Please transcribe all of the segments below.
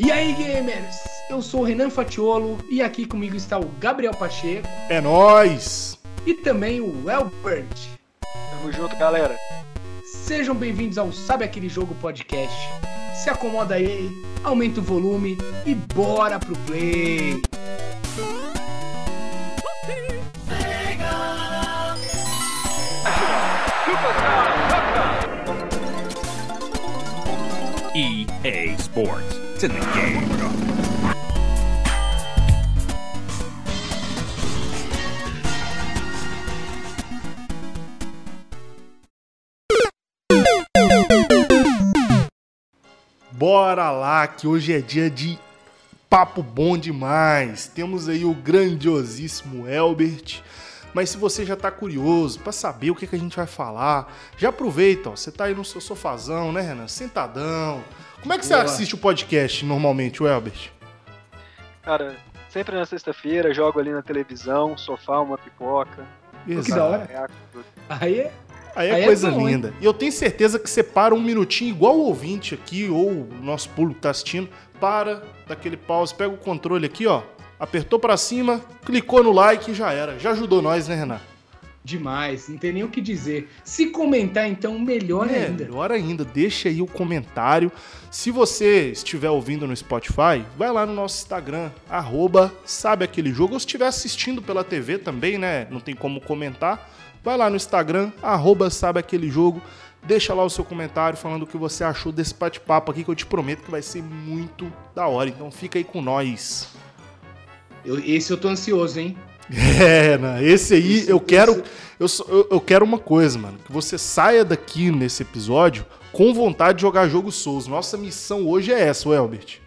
E aí, gamers? Eu sou o Renan Fatiolo e aqui comigo está o Gabriel Pacheco. É nós. E também o Elbert. Tamo junto, galera. Sejam bem-vindos ao Sabe Aquele Jogo Podcast. Se acomoda aí, aumenta o volume e bora pro play. EA Sports. It's in the game. Bora lá, que hoje é dia de papo bom demais. Temos aí o grandiosíssimo Elbert. Mas se você já tá curioso para saber o que, que a gente vai falar, já aproveita, ó. Você tá aí no seu sofazão, né, Renan? Sentadão. Como é que você Boa. assiste o podcast normalmente, o Elbert? Cara, sempre na sexta-feira, jogo ali na televisão, sofá, uma pipoca. Que da hora. tudo. Aí é. Aí é Aí é coisa bom, hein? linda. E eu tenho certeza que você para um minutinho, igual o ouvinte aqui, ou o nosso público que tá assistindo, para daquele pause, pega o controle aqui, ó, apertou pra cima, clicou no like e já era. Já ajudou nós, né, Renan? Demais, não tem nem o que dizer. Se comentar, então, melhor É, ainda. melhor ainda, deixa aí o comentário. Se você estiver ouvindo no Spotify, vai lá no nosso Instagram, arroba sabe aquele jogo. Ou se estiver assistindo pela TV também, né? Não tem como comentar. Vai lá no Instagram, arroba sabe aquele jogo. Deixa lá o seu comentário falando o que você achou desse bate-papo aqui, que eu te prometo que vai ser muito da hora. Então fica aí com nós. Eu- esse eu tô ansioso, hein? É, Renan, esse aí Isso, eu quero. Eu, eu, quero uma coisa, mano. Que você saia daqui nesse episódio com vontade de jogar jogo Souls. Nossa missão hoje é essa, Elbert.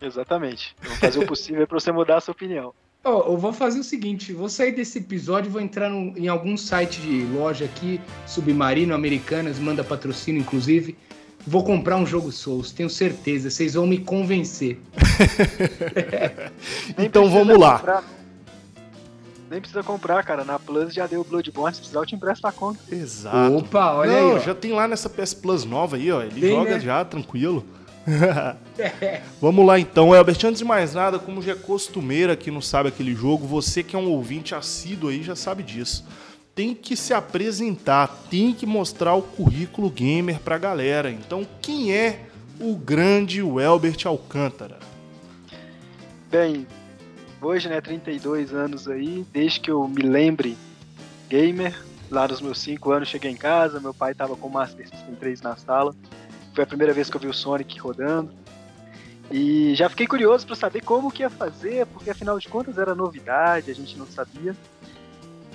Exatamente. Vou fazer o possível pra você mudar a sua opinião. Ó, eu vou fazer o seguinte, vou sair desse episódio, vou entrar num- em algum site de loja aqui, Submarino, Americanas, manda patrocínio, inclusive. Vou comprar um jogo Souls, tenho certeza, vocês vão me convencer. Então vamos lá. comprar, não. Nem precisa comprar, cara. Na Plus já deu o Bloodborne. Se precisar, eu te empresto a conta. Exato. Opa, olha Não, aí, ó. já tem lá nessa PS Plus nova aí, ó. Ele Tem, joga né? já, tranquilo. Vamos lá então, Elbert. Antes de mais nada, como já é costumeiro aqui no Sabe Aquele Jogo, você que é um ouvinte assíduo aí já sabe disso. Tem que se apresentar, tem que mostrar o currículo gamer pra galera. Então, quem é o grande Elbert Alcântara? Bem, hoje, né, 32 anos aí, desde que eu me lembre gamer, lá nos meus 5 anos cheguei em casa, meu pai tava com o Master System 3 na sala. Foi a primeira vez que eu vi o Sonic rodando. E já fiquei curioso para saber como que ia fazer, porque afinal de contas era novidade, a gente não sabia.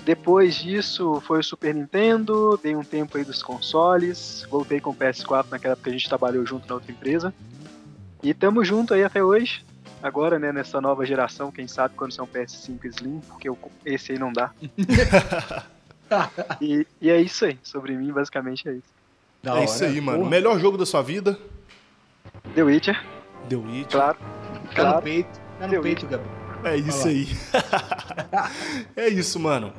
Depois disso foi o Super Nintendo, dei um tempo aí dos consoles, voltei com o PS4 naquela época que a gente trabalhou junto na outra empresa. E tamo junto aí até hoje. Agora, né, nessa nova geração, quem sabe quando são PS5 Slim, porque eu- esse aí não dá. E, e é isso aí, sobre mim, basicamente é isso. Da é isso hora. aí, mano. Porra, Melhor jogo da sua vida? The Witcher, The Witcher. claro. Tá no claro. peito, tá no Deu peito, Gabriel. É isso aí. é isso, mano.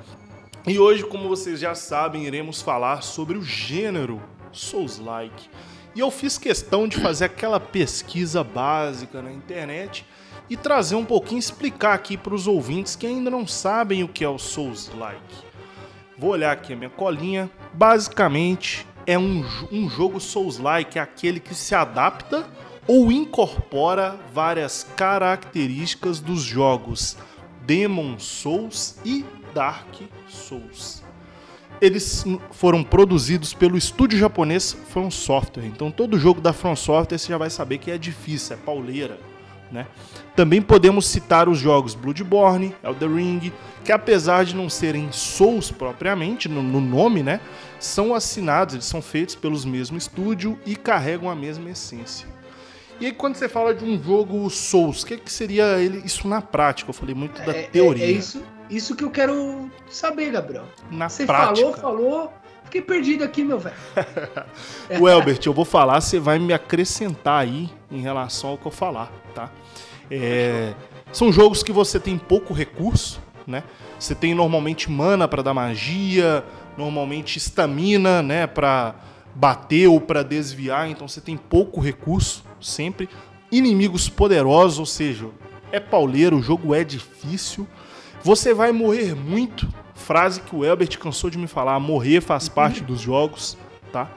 E hoje, como vocês já sabem, iremos falar sobre o gênero Souls-like. E eu fiz questão de fazer aquela pesquisa básica na internet e trazer um pouquinho, explicar aqui para os ouvintes que ainda não sabem o que é o Souls-like. Vou olhar aqui a minha colinha. Basicamente, é um, um jogo Souls-like, é aquele que se adapta ou incorpora várias características dos jogos Demon Souls e Dark Souls. Eles foram produzidos pelo estúdio japonês From Software. Então todo jogo da From Software você já vai saber que é difícil, é pauleira, né? Também podemos citar os jogos Bloodborne, Elden Ring, que apesar de não serem Souls propriamente, no, no nome, né? São assinados, eles são feitos pelos mesmos estúdio e carregam a mesma essência. E aí, quando você fala de um jogo Souls, o que, que seria ele, isso na prática? Eu falei muito da É, é- teoria. É, isso, isso que eu quero saber, Gabriel. Na Você prática. falou, falou, fiquei perdido aqui, meu velho. O Elbert, eu vou falar, você vai me acrescentar aí em relação ao que eu falar, tá? É, são jogos que você tem pouco recurso, né? Você tem normalmente mana para dar magia, normalmente estamina, né, para bater ou para desviar, então você tem pouco recurso sempre. inimigos poderosos, ou seja, é pauleiro, o jogo é difícil. Você vai morrer muito. Frase que o Elbert cansou de me falar: morrer faz parte dos jogos, tá?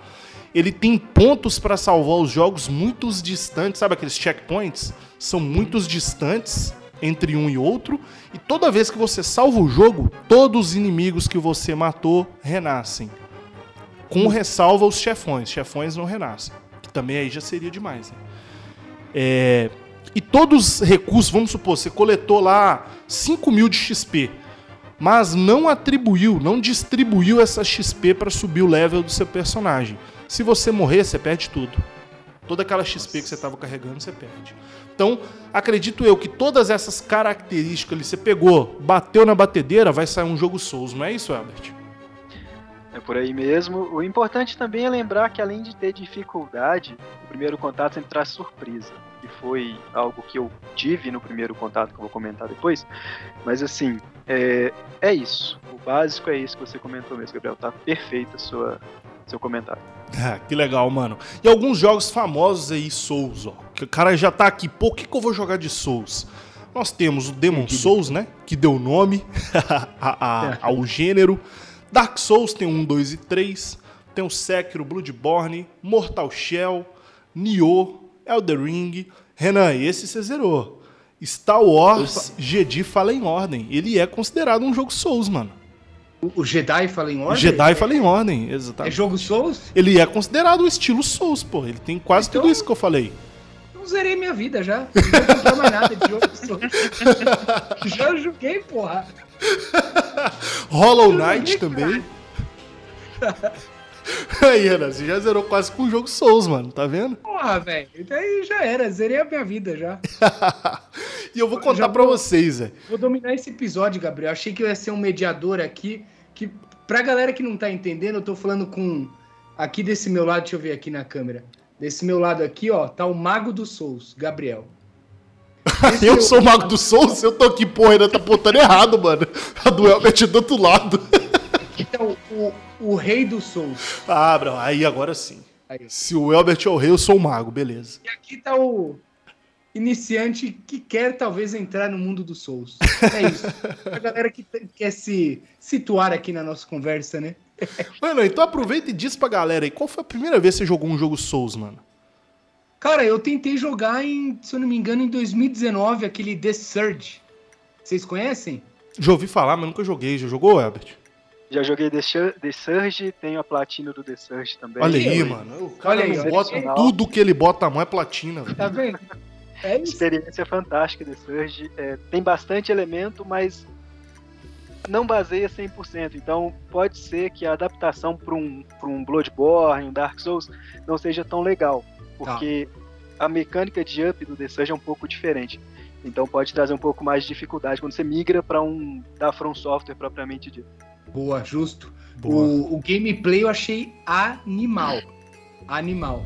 Ele tem pontos para salvar os jogos muito distantes, sabe aqueles checkpoints? São muito distantes entre um e outro, e toda vez que você salva o jogo, todos os inimigos que você matou renascem. Com ressalva os chefões, chefões não renascem, que também aí já seria demais. Né? É, e todos os recursos, vamos supor, você coletou lá 5 mil de XP, mas não atribuiu, não distribuiu essa XP para subir o level do seu personagem. Se você morrer, você perde tudo. Toda aquela XP que você estava carregando, você perde. Então, acredito eu que todas essas características ali, você pegou, bateu na batedeira, vai sair um jogo Souls, não é isso, Albert? É por aí mesmo. O importante também é lembrar que além de ter dificuldade, o primeiro contato sempre traz surpresa. Foi algo que eu tive no primeiro contato, que eu vou comentar depois. Mas assim, é, é isso. O básico é isso que você comentou mesmo, Gabriel. Tá perfeita a sua, seu comentário. Ah, que legal, mano. E alguns jogos famosos aí, Souls, ó. Que o cara já tá aqui, pô, o que, que eu vou jogar de Souls? Nós temos o Demon Souls, né? Que deu nome a, a, ao gênero. Dark Souls tem um, 2 e 3. Tem o Sekiro, Bloodborne, Mortal Shell, Nioh, Elder Ring. Renan, esse você zerou. Star Wars Opa. Jedi Fala em Ordem. Ele é considerado um jogo Souls, mano. O Jedi fala em ordem? Jedi fala em ordem, exatamente. É jogo Souls? Ele é considerado o estilo Souls, pô. Ele tem quase então, tudo isso que eu falei. Eu zerei minha vida já. Não mais nada de jogo Souls. já joguei, porra. Hollow Knight também. Aí, Ana, você já zerou quase com o jogo Souls, mano, tá vendo? Porra, velho. Daí já era, zerei a minha vida já. e eu vou contar para vocês, velho. Vou dominar esse episódio, Gabriel. Achei que eu ia ser um mediador aqui que pra galera que não tá entendendo, eu tô falando com aqui desse meu lado, deixa eu ver aqui na câmera. Desse meu lado aqui, ó, tá o Mago dos Souls, Gabriel. eu sou o Mago dos Souls? Eu tô aqui, porra, ainda tá apontando errado, mano. A do Elbert é do outro lado. Então, o, o Rei dos Souls. Ah, bro, aí agora sim. Aí. Se o Elbert é o rei, eu sou o mago, beleza. E aqui tá o iniciante que quer talvez entrar no mundo dos Souls. É isso. a galera que quer se situar aqui na nossa conversa, né? mano, então aproveita e diz pra galera aí, qual foi a primeira vez que você jogou um jogo Souls, mano? Cara, eu tentei jogar em, se eu não me engano, em 2019, aquele The Surge. Vocês conhecem? Já ouvi falar, mas nunca joguei. Já jogou, Herbert? Já joguei The, The Surge, tenho a platina do The Surge também. Olha aí, mano. O cara Olha aí, bota tudo que ele bota a mão é platina. Tá vendo? É Experiência fantástica The Surge. É, tem bastante elemento, mas não baseia 100%. Então pode ser que a adaptação para um, um Bloodborne, um Dark Souls, não seja tão legal. Porque tá. a mecânica de up do The Surge é um pouco diferente. Então pode trazer um pouco mais de dificuldade quando você migra para um da From Software propriamente dito. Boa, justo. Boa. O, o gameplay eu achei animal. Animal.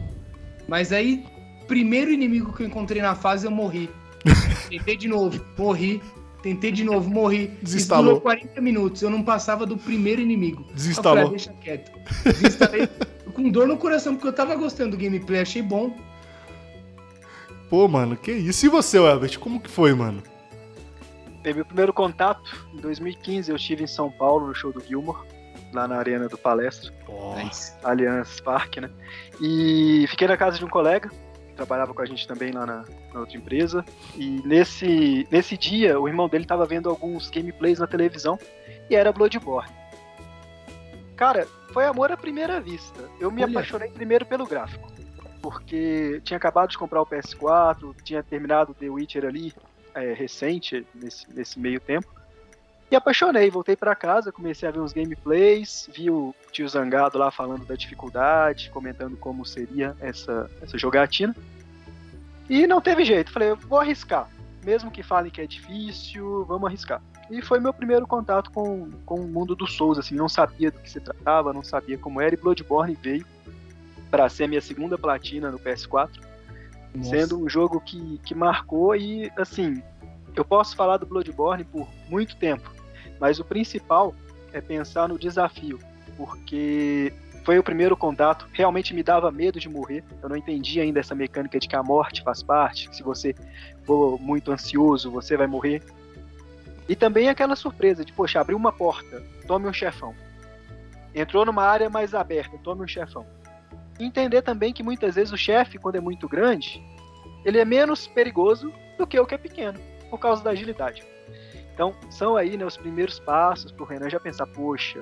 Mas aí primeiro inimigo que eu encontrei na fase, eu morri. Tentei de novo, morri. Tentei de novo, morri. Desinstalou. Isso 40 minutos. Eu não passava do primeiro inimigo. Desinstalou. falei, ah, deixa quieto. Desinstalei com dor no coração, porque eu tava gostando do gameplay, achei bom. Pô, mano, que isso. E você, Albert? Como que foi, mano? Teve o primeiro contato em 2015. Eu estive em São Paulo no show do Gilmore, lá na Arena do Palestra. Allianz Parque, né? E fiquei na casa de um colega trabalhava com a gente também lá na, na, outra empresa. E nesse, nesse dia, o irmão dele estava vendo alguns gameplays na televisão e era Bloodborne. Cara, foi amor à primeira vista. Eu me Olha. apaixonei primeiro pelo gráfico. Porque tinha acabado de comprar o PS4, tinha terminado The Witcher ali, é, recente, nesse, nesse meio tempo. E apaixonei, voltei para casa, comecei a ver uns gameplays, vi o tio Zangado lá falando da dificuldade, comentando como seria essa, essa jogatina. E não teve jeito, falei, vou arriscar. Mesmo que falem que é difícil, vamos arriscar. E foi meu primeiro contato com, com o mundo dos Souls, assim, não sabia do que se tratava, não sabia como era, e Bloodborne veio para ser minha segunda platina no PS4, Nossa. sendo um jogo que, que marcou e, assim, eu posso falar do Bloodborne por muito tempo, mas o principal é pensar no desafio, porque foi o primeiro contato. Realmente me dava medo de morrer. Eu não entendia ainda essa mecânica de que a morte faz parte. Que se você for muito ansioso, você vai morrer. E também aquela surpresa de, poxa, abriu uma porta, tome um chefão. Entrou numa área mais aberta, tome um chefão. Entender também que muitas vezes o chefe, quando é muito grande, ele é menos perigoso do que o que é pequeno, por causa da agilidade. Então, são aí né, os primeiros passos para o Renan já pensar, poxa,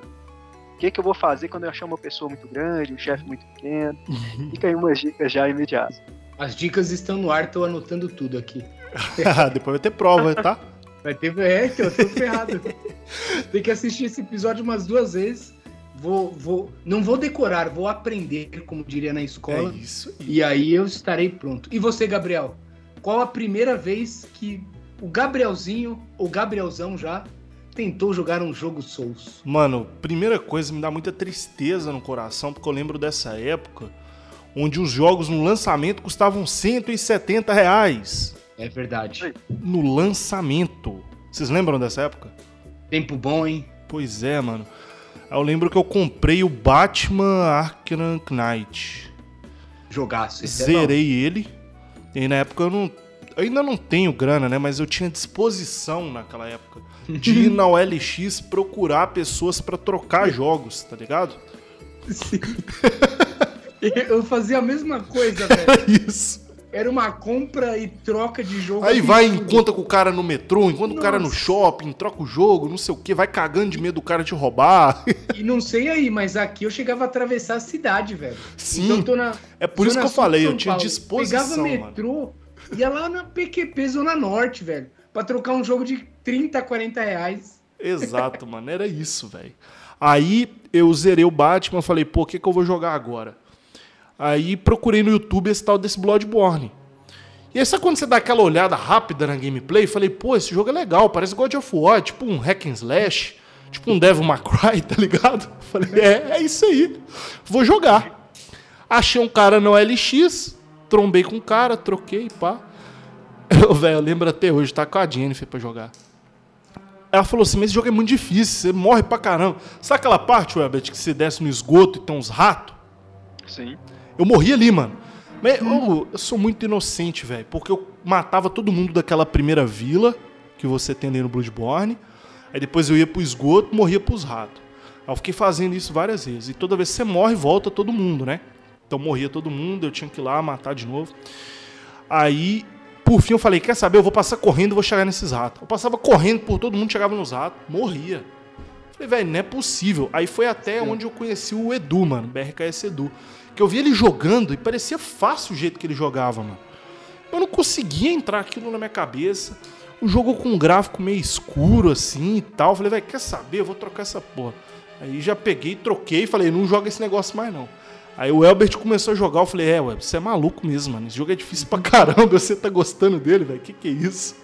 o que, que eu vou fazer quando eu achar uma pessoa muito grande, um chefe muito pequeno? Fica aí umas dicas já imediatas. As dicas estão no ar, tô anotando tudo aqui. Depois vai ter prova, tá? Vai ter. É, então, eu tô ferrado. Tem que assistir esse episódio umas duas vezes. Vou, vou, não vou decorar, vou aprender, como diria na escola. É isso. E aí eu estarei pronto. E você, Gabriel? Qual a primeira vez que o Gabrielzinho, ou Gabrielzão já, tentou jogar um jogo Souls? Mano, primeira coisa, me dá muita tristeza no coração, porque eu lembro dessa época onde os jogos no lançamento custavam 170 reais. É verdade. No lançamento. Vocês lembram dessa época? Tempo bom, hein? Pois é, mano. Eu lembro que eu comprei o Batman Arkham Knight. Jogaço. é Zerei ele. E na época eu não. Eu ainda não tenho grana, né? Mas eu tinha disposição naquela época de ir na OLX procurar pessoas pra trocar jogos, tá ligado? Sim. Eu fazia a mesma coisa, velho. Isso. Era uma compra e troca de jogo. Aí vai, encontra com o cara no metrô, encontra o cara no Nossa. shopping, troca o jogo, não sei o que, vai cagando de medo do cara te roubar. E não sei aí, mas aqui eu chegava a atravessar a cidade, velho. Sim. Então na. É por isso que eu falei, São eu tinha Paulo. disposição, Pegava mano. metrô, ia lá na PQP Zona Norte, velho. Pra trocar um jogo de 30, 40 reais. Exato, mano, era isso, velho. Aí eu zerei o Batman, falei, pô, o que, que eu vou jogar agora? Aí procurei no YouTube esse tal desse Bloodborne. E aí, sabe quando você dá aquela olhada rápida na gameplay? Falei, pô, esse jogo é legal, parece God of War, tipo um hack and slash, tipo um Devil May Cry, tá ligado? Falei, é, é isso aí, vou jogar. Achei um cara no LX, trombei com o cara, troquei, pá. Eu, velho, lembro até hoje, tá com a Jennifer pra jogar. Ela falou assim, mas esse jogo é muito difícil, você morre pra caramba. Sabe aquela parte, Webert, que você desce no esgoto e tem uns ratos? Sim. Eu morri ali, mano. Mas eu, eu sou muito inocente, velho. Porque eu matava todo mundo daquela primeira vila que você tem ali no Bloodborne. Aí depois eu ia pro esgoto morria pros ratos. Aí eu fiquei fazendo isso várias vezes. E toda vez que você morre, volta todo mundo, né? Então morria todo mundo, eu tinha que ir lá matar de novo. Aí, por fim, eu falei: quer saber? Eu vou passar correndo e vou chegar nesses ratos. Eu passava correndo por todo mundo, chegava nos ratos, morria. Falei, velho, não é possível. Aí foi até onde eu conheci o Edu, mano, BRKS Edu. Que eu vi ele jogando e parecia fácil o jeito que ele jogava, mano. Eu não conseguia entrar aquilo na minha cabeça. O jogo com um gráfico meio escuro assim e tal. Falei, velho, quer saber? Eu vou trocar essa porra. Aí já peguei, troquei e falei, não joga esse negócio mais não. Aí o Elbert começou a jogar, eu falei, é, Web, você é maluco mesmo, mano. Esse jogo é difícil pra caramba, você tá gostando dele, velho. Que que é isso?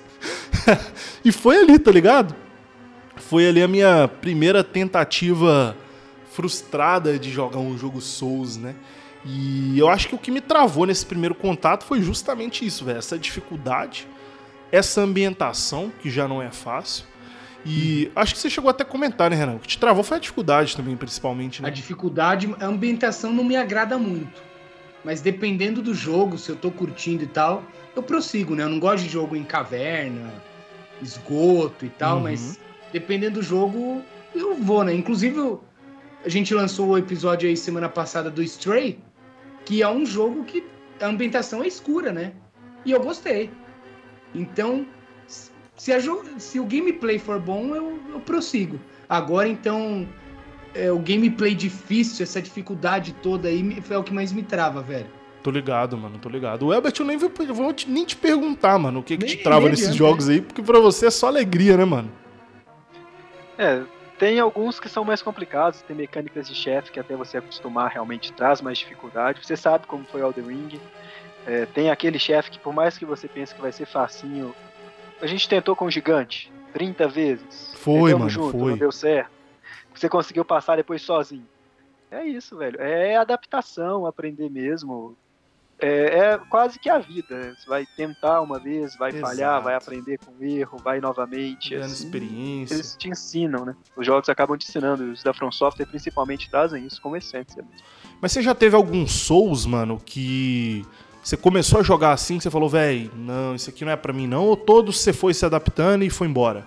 e foi ali, tá ligado? Foi ali a minha primeira tentativa frustrada de jogar um jogo Souls, né? E eu acho que o que me travou nesse primeiro contato foi justamente isso, velho. Essa dificuldade, essa ambientação, que já não é fácil. E acho que você chegou até a comentar, né, Renan? O que te travou foi a dificuldade também, principalmente, A né? dificuldade, a ambientação não me agrada muito. Mas dependendo do jogo, se eu tô curtindo e tal, eu prossigo, né? Eu não gosto de jogo em caverna, esgoto e tal, Uhum. mas dependendo do jogo, eu vou, né? Inclusive, eu- a gente lançou o episódio aí semana passada do Stray, que é um jogo que a ambientação é escura, né? E eu gostei. Então, se, se o gameplay for bom, eu, eu prossigo. Agora, então, é, o gameplay difícil, essa dificuldade toda aí, me- foi o que mais me trava, velho. Tô ligado, mano, tô ligado. O Elbert, eu nem vou, vou te- nem te perguntar, mano, o que, que Nem- te trava nesses adianta, jogos aí, porque pra você é só alegria, né, mano? É, tem alguns que são mais complicados, tem mecânicas de chefe que até você acostumar realmente traz mais dificuldade. Você sabe como foi Elden Ring. É, tem aquele chefe que por mais que você pense que vai ser facinho, a gente tentou com o gigante 30 vezes. Foi, tentamos mano, junto, foi. não deu certo. Você conseguiu passar depois sozinho. É isso, velho. É adaptação, aprender mesmo. É, é quase que a vida. Você vai tentar uma vez, vai Exato. falhar, vai aprender com o erro, vai novamente. Ganhando assim, experiência. eles te ensinam, né? Os jogos acabam te ensinando. Os da From Software principalmente trazem isso como essência. Mas você já teve algum Souls, mano, que você começou a jogar assim, que você falou, véi, não, isso aqui não é pra mim não, ou todos você foi se adaptando e foi embora?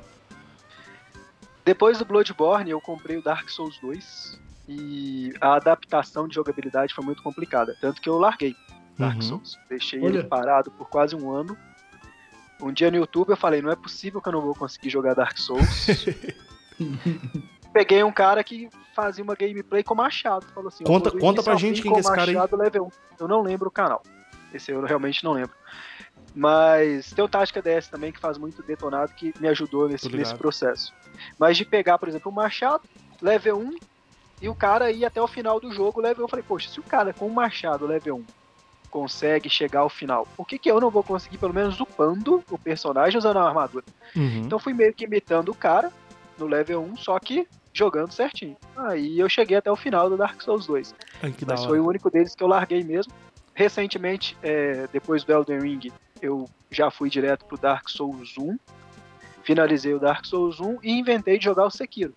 Depois do Bloodborne, eu comprei o Dark Souls 2 e a adaptação de jogabilidade foi muito complicada. Tanto que eu larguei Dark Uhum. Souls. Deixei Olha. ele parado por quase um ano. Um dia no YouTube eu falei, não é possível que eu não vou conseguir jogar Dark Souls. Peguei um cara que fazia uma gameplay com machado. Falou assim, Conta- conta pra gente quem é esse cara aí. machado level 1. Eu não lembro o canal. Esse eu realmente não lembro. Mas tem o Tática DS também, que faz muito detonado, que me ajudou nesse, nesse processo. Mas de pegar, por exemplo, o Machado, level 1, e o cara ir até o final do jogo, level 1. Eu falei, poxa, se o cara com o Machado, level 1, consegue chegar ao final, por que, que eu não vou conseguir, pelo menos, upando o personagem usando a armadura? Uhum. Então fui meio que imitando o cara no level 1, só que jogando certinho. Aí eu cheguei até o final do Dark Souls 2. Ai, Mas foi o único deles que eu larguei mesmo. Recentemente, é, depois do Elden Ring, eu já fui direto pro Dark Souls 1. Finalizei o Dark Souls 1 e inventei de jogar o Sekiro.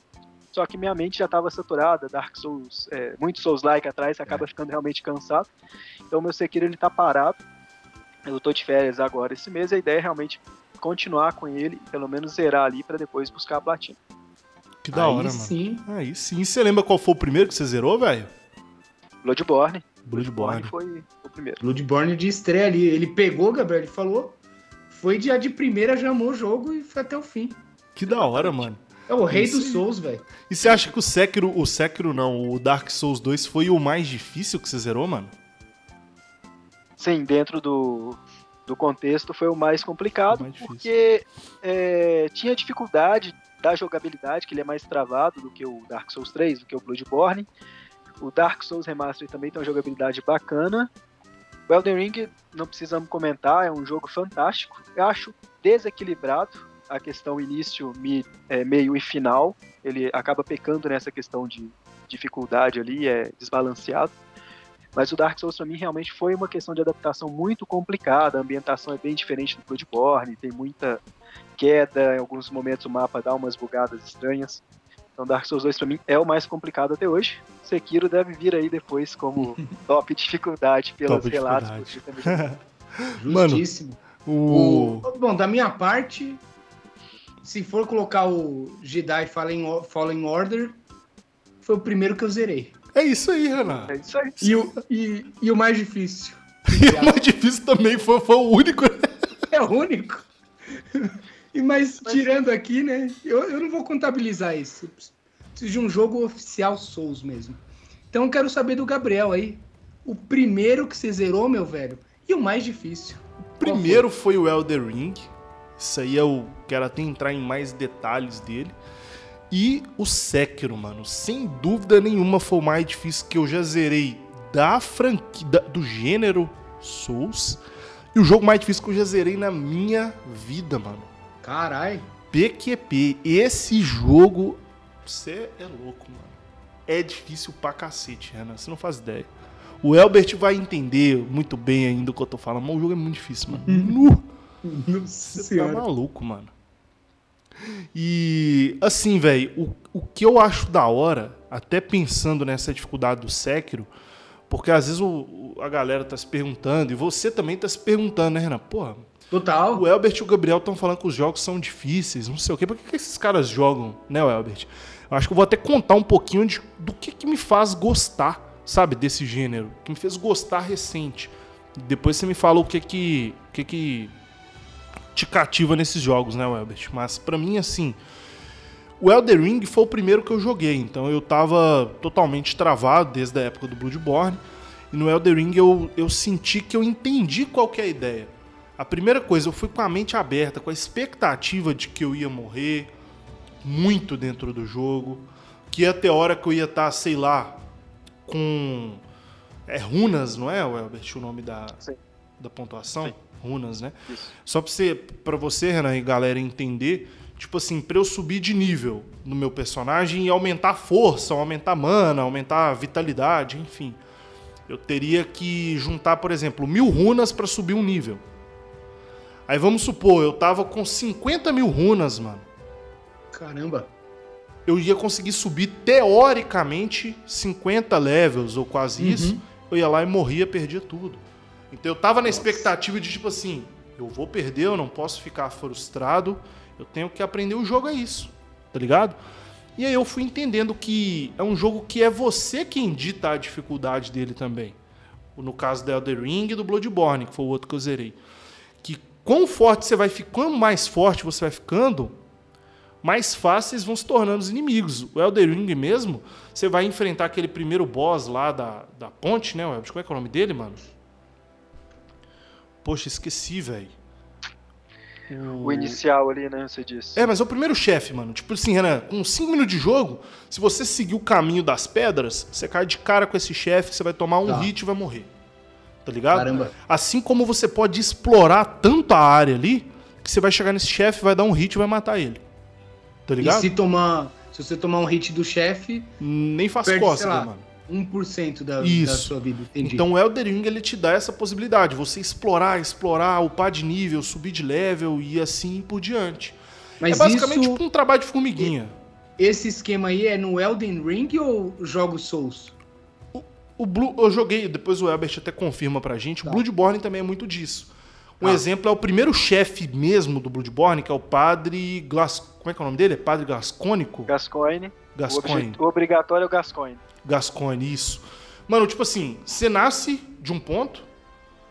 Só que minha mente já estava saturada, Dark Souls, é, muito Souls-like atrás, você acaba ficando realmente cansado. Então meu Sekiro ele tá parado. Eu tô de férias agora esse mês, a ideia é realmente continuar com ele, pelo menos zerar ali para depois buscar a platina. Que da Aí hora, mano. sim. Aí sim. Você lembra qual foi o primeiro que você zerou, velho? Bloodborne. Bloodborne. foi o primeiro. Bloodborne de estreia ali. Ele pegou, Gabriel, ele falou. Foi de, de primeira, já amou o jogo e foi até o fim. Que da hora, mano. É o rei dos. Souls, velho. E você acha que o Sekiro, o Sekiro não, o Dark Souls 2 foi o mais difícil que você zerou, mano? Sim, dentro do, do contexto foi o mais complicado, O mais porque é, tinha dificuldade da jogabilidade, que ele é mais travado do que o Dark Souls 3, do que o Bloodborne. O Dark Souls Remastered também tem uma jogabilidade bacana. O Elden Ring, não precisamos comentar, é um jogo fantástico. Eu acho desequilibrado a questão início, mi- é, meio e final. Ele acaba pecando nessa questão de dificuldade ali, é desbalanceado. Mas o Dark Souls pra mim realmente foi uma questão de adaptação muito complicada. A ambientação é bem diferente do Bloodborne, tem muita queda, em alguns momentos o mapa dá umas bugadas estranhas. Então Dark Souls 2 pra mim é o mais complicado até hoje. Sekiro deve vir aí depois como top dificuldade pelos Top relatos. dificuldade. também- Mano, Justíssimo. O... O- Bom, da minha parte, se for colocar o Jedi Fallen, O- Fallen Order, foi o primeiro que eu zerei. É isso aí, Renan. É isso aí. E o, e, e o mais difícil. E o mais difícil também foi, foi o único. É o único. E mas tirando aqui, né? Eu, eu não vou contabilizar isso. Eu Preciso de um jogo oficial Souls mesmo. Então eu quero saber do Gabriel aí. O primeiro que você zerou, meu velho, e o mais difícil. Qual Primeiro foi o Elder Ring. Isso aí eu quero até entrar em mais detalhes dele. E o Sekiro, mano. Sem dúvida nenhuma foi o mais difícil que eu já zerei da franquia, do gênero Souls. E o jogo mais difícil que eu já zerei na minha vida, mano. Carai. PQP. Esse jogo, você é louco, mano. É difícil pra cacete, Renan. Você não faz ideia. O Elbert vai entender muito bem ainda o que eu tô falando, mas o jogo é muito difícil, mano. Nu! Nossa Você tá maluco, mano. E assim, velho, o, o que eu acho da hora, até pensando nessa dificuldade do Sekiro, porque às vezes o- o- a galera tá se perguntando, e você também tá se perguntando, né, Renan? Porra, Total. o Elbert e o Gabriel estão falando que os jogos são difíceis, não sei o quê. Por que, que esses caras jogam, né, Elbert? Eu acho que eu vou até contar um pouquinho de, do que, que me faz gostar, sabe, desse gênero. Que me fez gostar recente. Depois você me fala o que que, o que, que te cativa nesses jogos, né, Elbert? Mas pra mim, assim, o Elder Ring foi o primeiro que eu joguei. Então eu tava totalmente travado desde a época do Bloodborne. E no Elder Ring eu, eu senti que eu entendi qual que é a ideia. A primeira coisa, eu fui com a mente aberta, com a expectativa de que eu ia morrer muito dentro do jogo, que ia ter hora que eu ia estar, sei lá, com é runas, não é, Elbert, o nome da, Sim. da pontuação? Sim. Runas, né? Isso. Só pra você, pra você, Renan, e galera entender, tipo assim, pra eu subir de nível no meu personagem e aumentar força, aumentar mana, aumentar vitalidade, enfim. Eu teria que juntar, por exemplo, mil runas para subir um nível. Aí vamos supor, eu tava com 50 mil runas, mano. Caramba. Eu ia conseguir subir teoricamente 50 levels ou quase Uhum. isso. Eu ia lá e morria, perdia tudo. Então eu tava na expectativa de tipo assim, eu vou perder, eu não posso ficar frustrado, eu tenho que aprender o jogo é isso, tá ligado? E aí eu fui entendendo que é um jogo que é você quem dita a dificuldade dele também. No caso da Elder Ring e do Bloodborne, que foi o outro que eu zerei. Que quão forte você vai ficando, mais forte você vai ficando, mais fáceis vão se tornando os inimigos. O Elder Ring mesmo, você vai enfrentar aquele primeiro boss lá da, da ponte, né? Welbs? Como é que é o nome dele, mano? Poxa, esqueci, velho. O inicial ali, né? Você disse. É, mas é o primeiro chefe, mano. Tipo assim, Renan, com 5 minutos de jogo, se você seguir o caminho das pedras, você cai de cara com esse chefe, você vai tomar um Tá. hit e vai morrer. Tá ligado? Caramba. Assim como você pode explorar tanto a área ali, que você vai chegar nesse chefe, vai dar um hit e vai matar ele. Tá E ligado? se tomar. Se você tomar um hit do chefe, Nem faz perde, lá, mano. 1% da, da Isso. sua vida. Entendi. Então o Elder Ring ele te dá essa possibilidade, você explorar, explorar, upar de nível, subir de level e assim por diante. Mas é basicamente isso, tipo um trabalho de formiguinha. esse esquema aí é no Elden Ring ou jogos Souls? O Blue, eu joguei, depois o Elbert até confirma pra gente, Tá. o Bloodborne também é muito disso. Um Tá. exemplo é o primeiro chefe mesmo do Bloodborne, que é o Padre Glas... Como é que é o nome dele? É Padre Gascônico? Gascoigne. O, Gascoigne. obje- o obrigatório é o Gascoigne. Gascoigne, isso. Mano, tipo assim, você nasce de um ponto,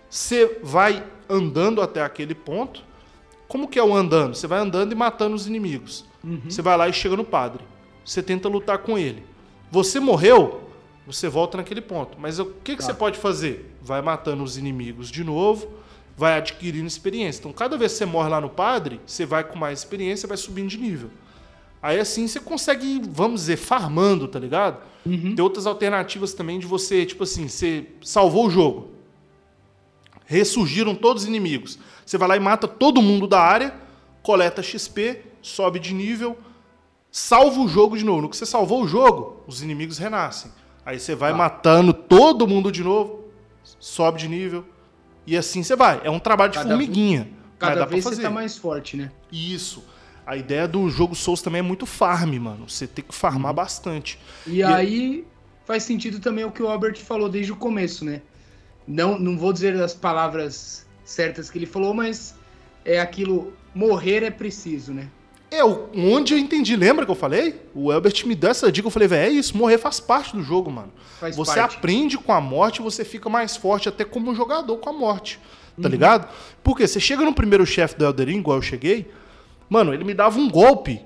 você vai andando até aquele ponto. Como que é o andando? Você vai andando e matando os inimigos. Você vai lá e chega no padre. Você tenta lutar com ele. Você morreu, você volta naquele ponto. Mas o que, que Tá. você pode fazer? Vai matando os inimigos de novo, vai adquirindo experiência. Então, cada vez que você morre lá no padre, você vai com mais experiência, vai subindo de nível. Aí assim você consegue, vamos dizer, farmando, tá ligado? Tem outras alternativas também de você, tipo assim, você salvou o jogo. Ressurgiram todos os inimigos. Você vai lá e mata todo mundo da área, coleta XP, sobe de nível, salva o jogo de novo. No que você salvou o jogo, os inimigos renascem. Aí você vai Tá. matando todo mundo de novo, sobe de nível. E assim você vai. É um trabalho de Cada- formiguinha. Cada vez você tá mais forte, né? Isso. A ideia do jogo Souls também é muito farm, mano. Você tem que farmar bastante. E, aí faz sentido também o que o Albert falou desde o começo, né? Não, não vou dizer as palavras certas que ele falou, mas é aquilo, morrer é preciso, né? É, onde eu entendi, lembra que eu falei? O Elbert me deu essa dica, eu falei, velho, é isso, morrer faz parte do jogo, mano. Faz você parte. aprende com a morte, você fica mais forte até como jogador com a morte, Uhum. tá ligado? Porque você chega no primeiro chefe do Elder Ring, igual eu cheguei, mano, ele me dava um golpe,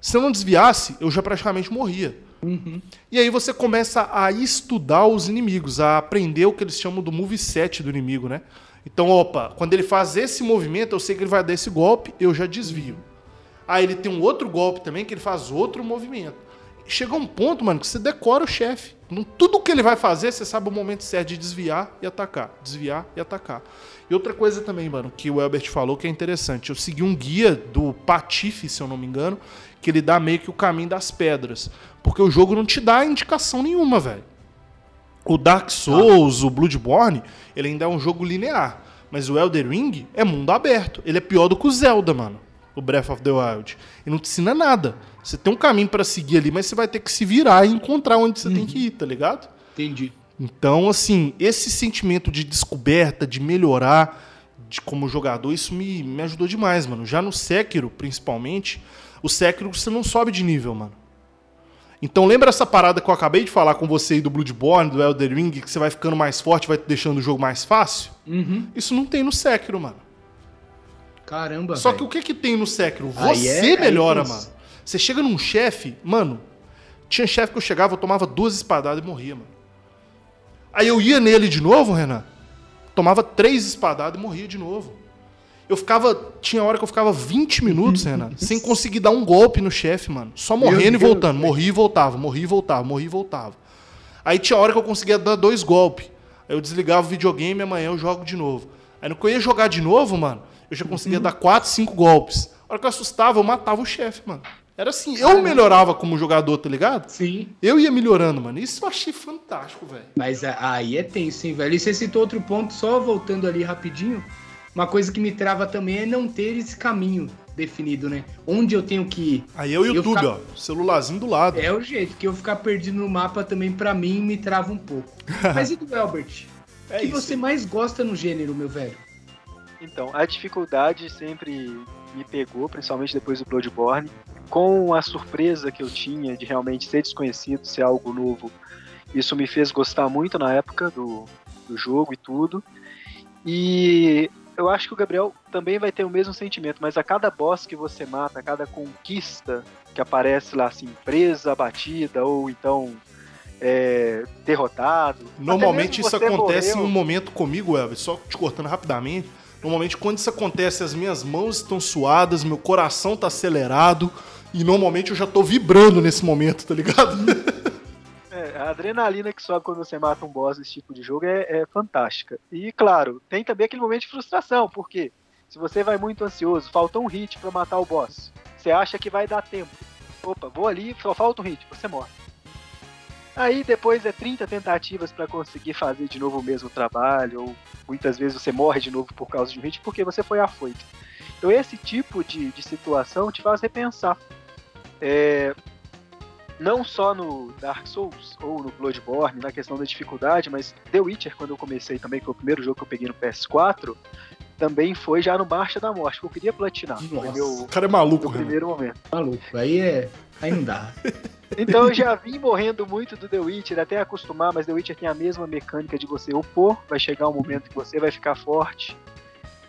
se eu não desviasse, eu já praticamente morria. Uhum. E aí você começa a estudar os inimigos, a aprender o que eles chamam do moveset do inimigo, né? Então, opa, quando ele faz esse movimento, eu sei que ele vai dar esse golpe, eu já desvio. Aí ele tem um outro golpe também que ele faz outro movimento. Chega um ponto, mano, que você decora o chefe. Tudo que ele vai fazer, você sabe o momento certo de desviar e atacar. Desviar e atacar. E outra coisa também, mano, que o Elbert falou que é interessante. Eu segui um guia do Patife, se eu não me engano, que ele dá meio que o caminho das pedras. Porque o jogo não te dá indicação nenhuma, velho. O Dark Souls, o Bloodborne, ele ainda é um jogo linear. Mas o Elder Ring é mundo aberto. Ele é pior do que o Zelda, mano. O Breath of the Wild. E não te ensina nada. Você tem um caminho pra seguir ali, mas você vai ter que se virar e encontrar onde você tem que ir, tá ligado? Entendi. Então, assim, esse sentimento de descoberta, de melhorar de como jogador, isso me, me ajudou demais, mano. Já no Sekiro, principalmente, o Sekiro você não sobe de nível, mano. Então lembra essa parada que eu acabei de falar com você aí do Bloodborne, do Elder Ring, que você vai ficando mais forte, vai deixando o jogo mais fácil? Uhum. Isso não tem no Sekiro, mano. Caramba, Só velho. que o que que tem no Sekiro? Aí Você é- aí melhora, tem- mano. Você chega num chefe, mano. Tinha chefe que eu chegava, eu tomava duas espadadas e morria, mano. Aí eu ia nele de novo, Renan. Tomava três espadadas e morria de novo. Eu ficava. Tinha hora que eu ficava 20 minutos, Renan, sem conseguir dar um golpe no chefe, mano. Só morrendo e voltando. Morria e voltava, morria e voltava, morria e voltava. Aí tinha hora que eu conseguia dar dois golpes. Aí eu desligava o videogame e amanhã eu jogo de novo. Aí no que eu ia jogar de novo, mano, eu já conseguia Uhum. dar quatro, cinco golpes. A hora que eu assustava, eu matava o chefe, mano. Era assim, eu melhorava como jogador, tá ligado? Sim. Eu ia melhorando, mano. Isso eu achei fantástico, velho. Mas a- aí é tenso, hein, velho? E você citou outro ponto, só voltando ali rapidinho. Uma coisa que me trava também é não ter esse caminho definido, né? Onde eu tenho que ir. Aí é o Eu YouTube, fica- ó. Celularzinho do lado. É o jeito, que eu ficar perdido no mapa também, pra mim, me trava um pouco. Mas e do Elbert? O É que isso. você mais gosta no gênero, meu velho? Então, a dificuldade sempre me pegou, principalmente depois do Bloodborne. Com a surpresa que eu tinha de realmente ser desconhecido, ser algo novo, isso me fez gostar muito na época do, do jogo e tudo. E eu acho que o Gabriel também vai ter o mesmo sentimento, mas a cada boss que você mata, a cada conquista que aparece lá assim, presa, abatida ou então é, derrotado. Normalmente isso acontece morreu- em um momento comigo, Elvis, só te cortando rapidamente. Normalmente quando isso acontece, as minhas mãos estão suadas, meu coração tá acelerado e normalmente eu já tô vibrando nesse momento, tá ligado? É, a adrenalina que sobe quando você mata um boss desse tipo de jogo é, é fantástica. E claro, tem também aquele momento de frustração, porque se você vai muito ansioso, faltou um hit pra matar o boss, você acha que vai dar tempo. Opa, vou ali, só falta um hit, você morre. Aí depois é 30 tentativas pra conseguir fazer de novo o mesmo trabalho, ou muitas vezes você morre de novo por causa de um hit porque você foi afoito. Então esse tipo de, de situação te faz repensar. É, não só no Dark Souls ou no Bloodborne, na questão da dificuldade, mas The Witcher, quando eu comecei também, que foi o primeiro jogo que eu peguei no PS4, também foi já no Marcha da Morte, que eu queria platinar. Foi Nossa. meu, O cara é maluco, Renan. primeiro momento. Maluco, aí é. Aí não dá. Então eu já vim morrendo muito do The Witcher, até acostumar, mas The Witcher tem a mesma mecânica de você upor, vai chegar um momento que você vai ficar forte.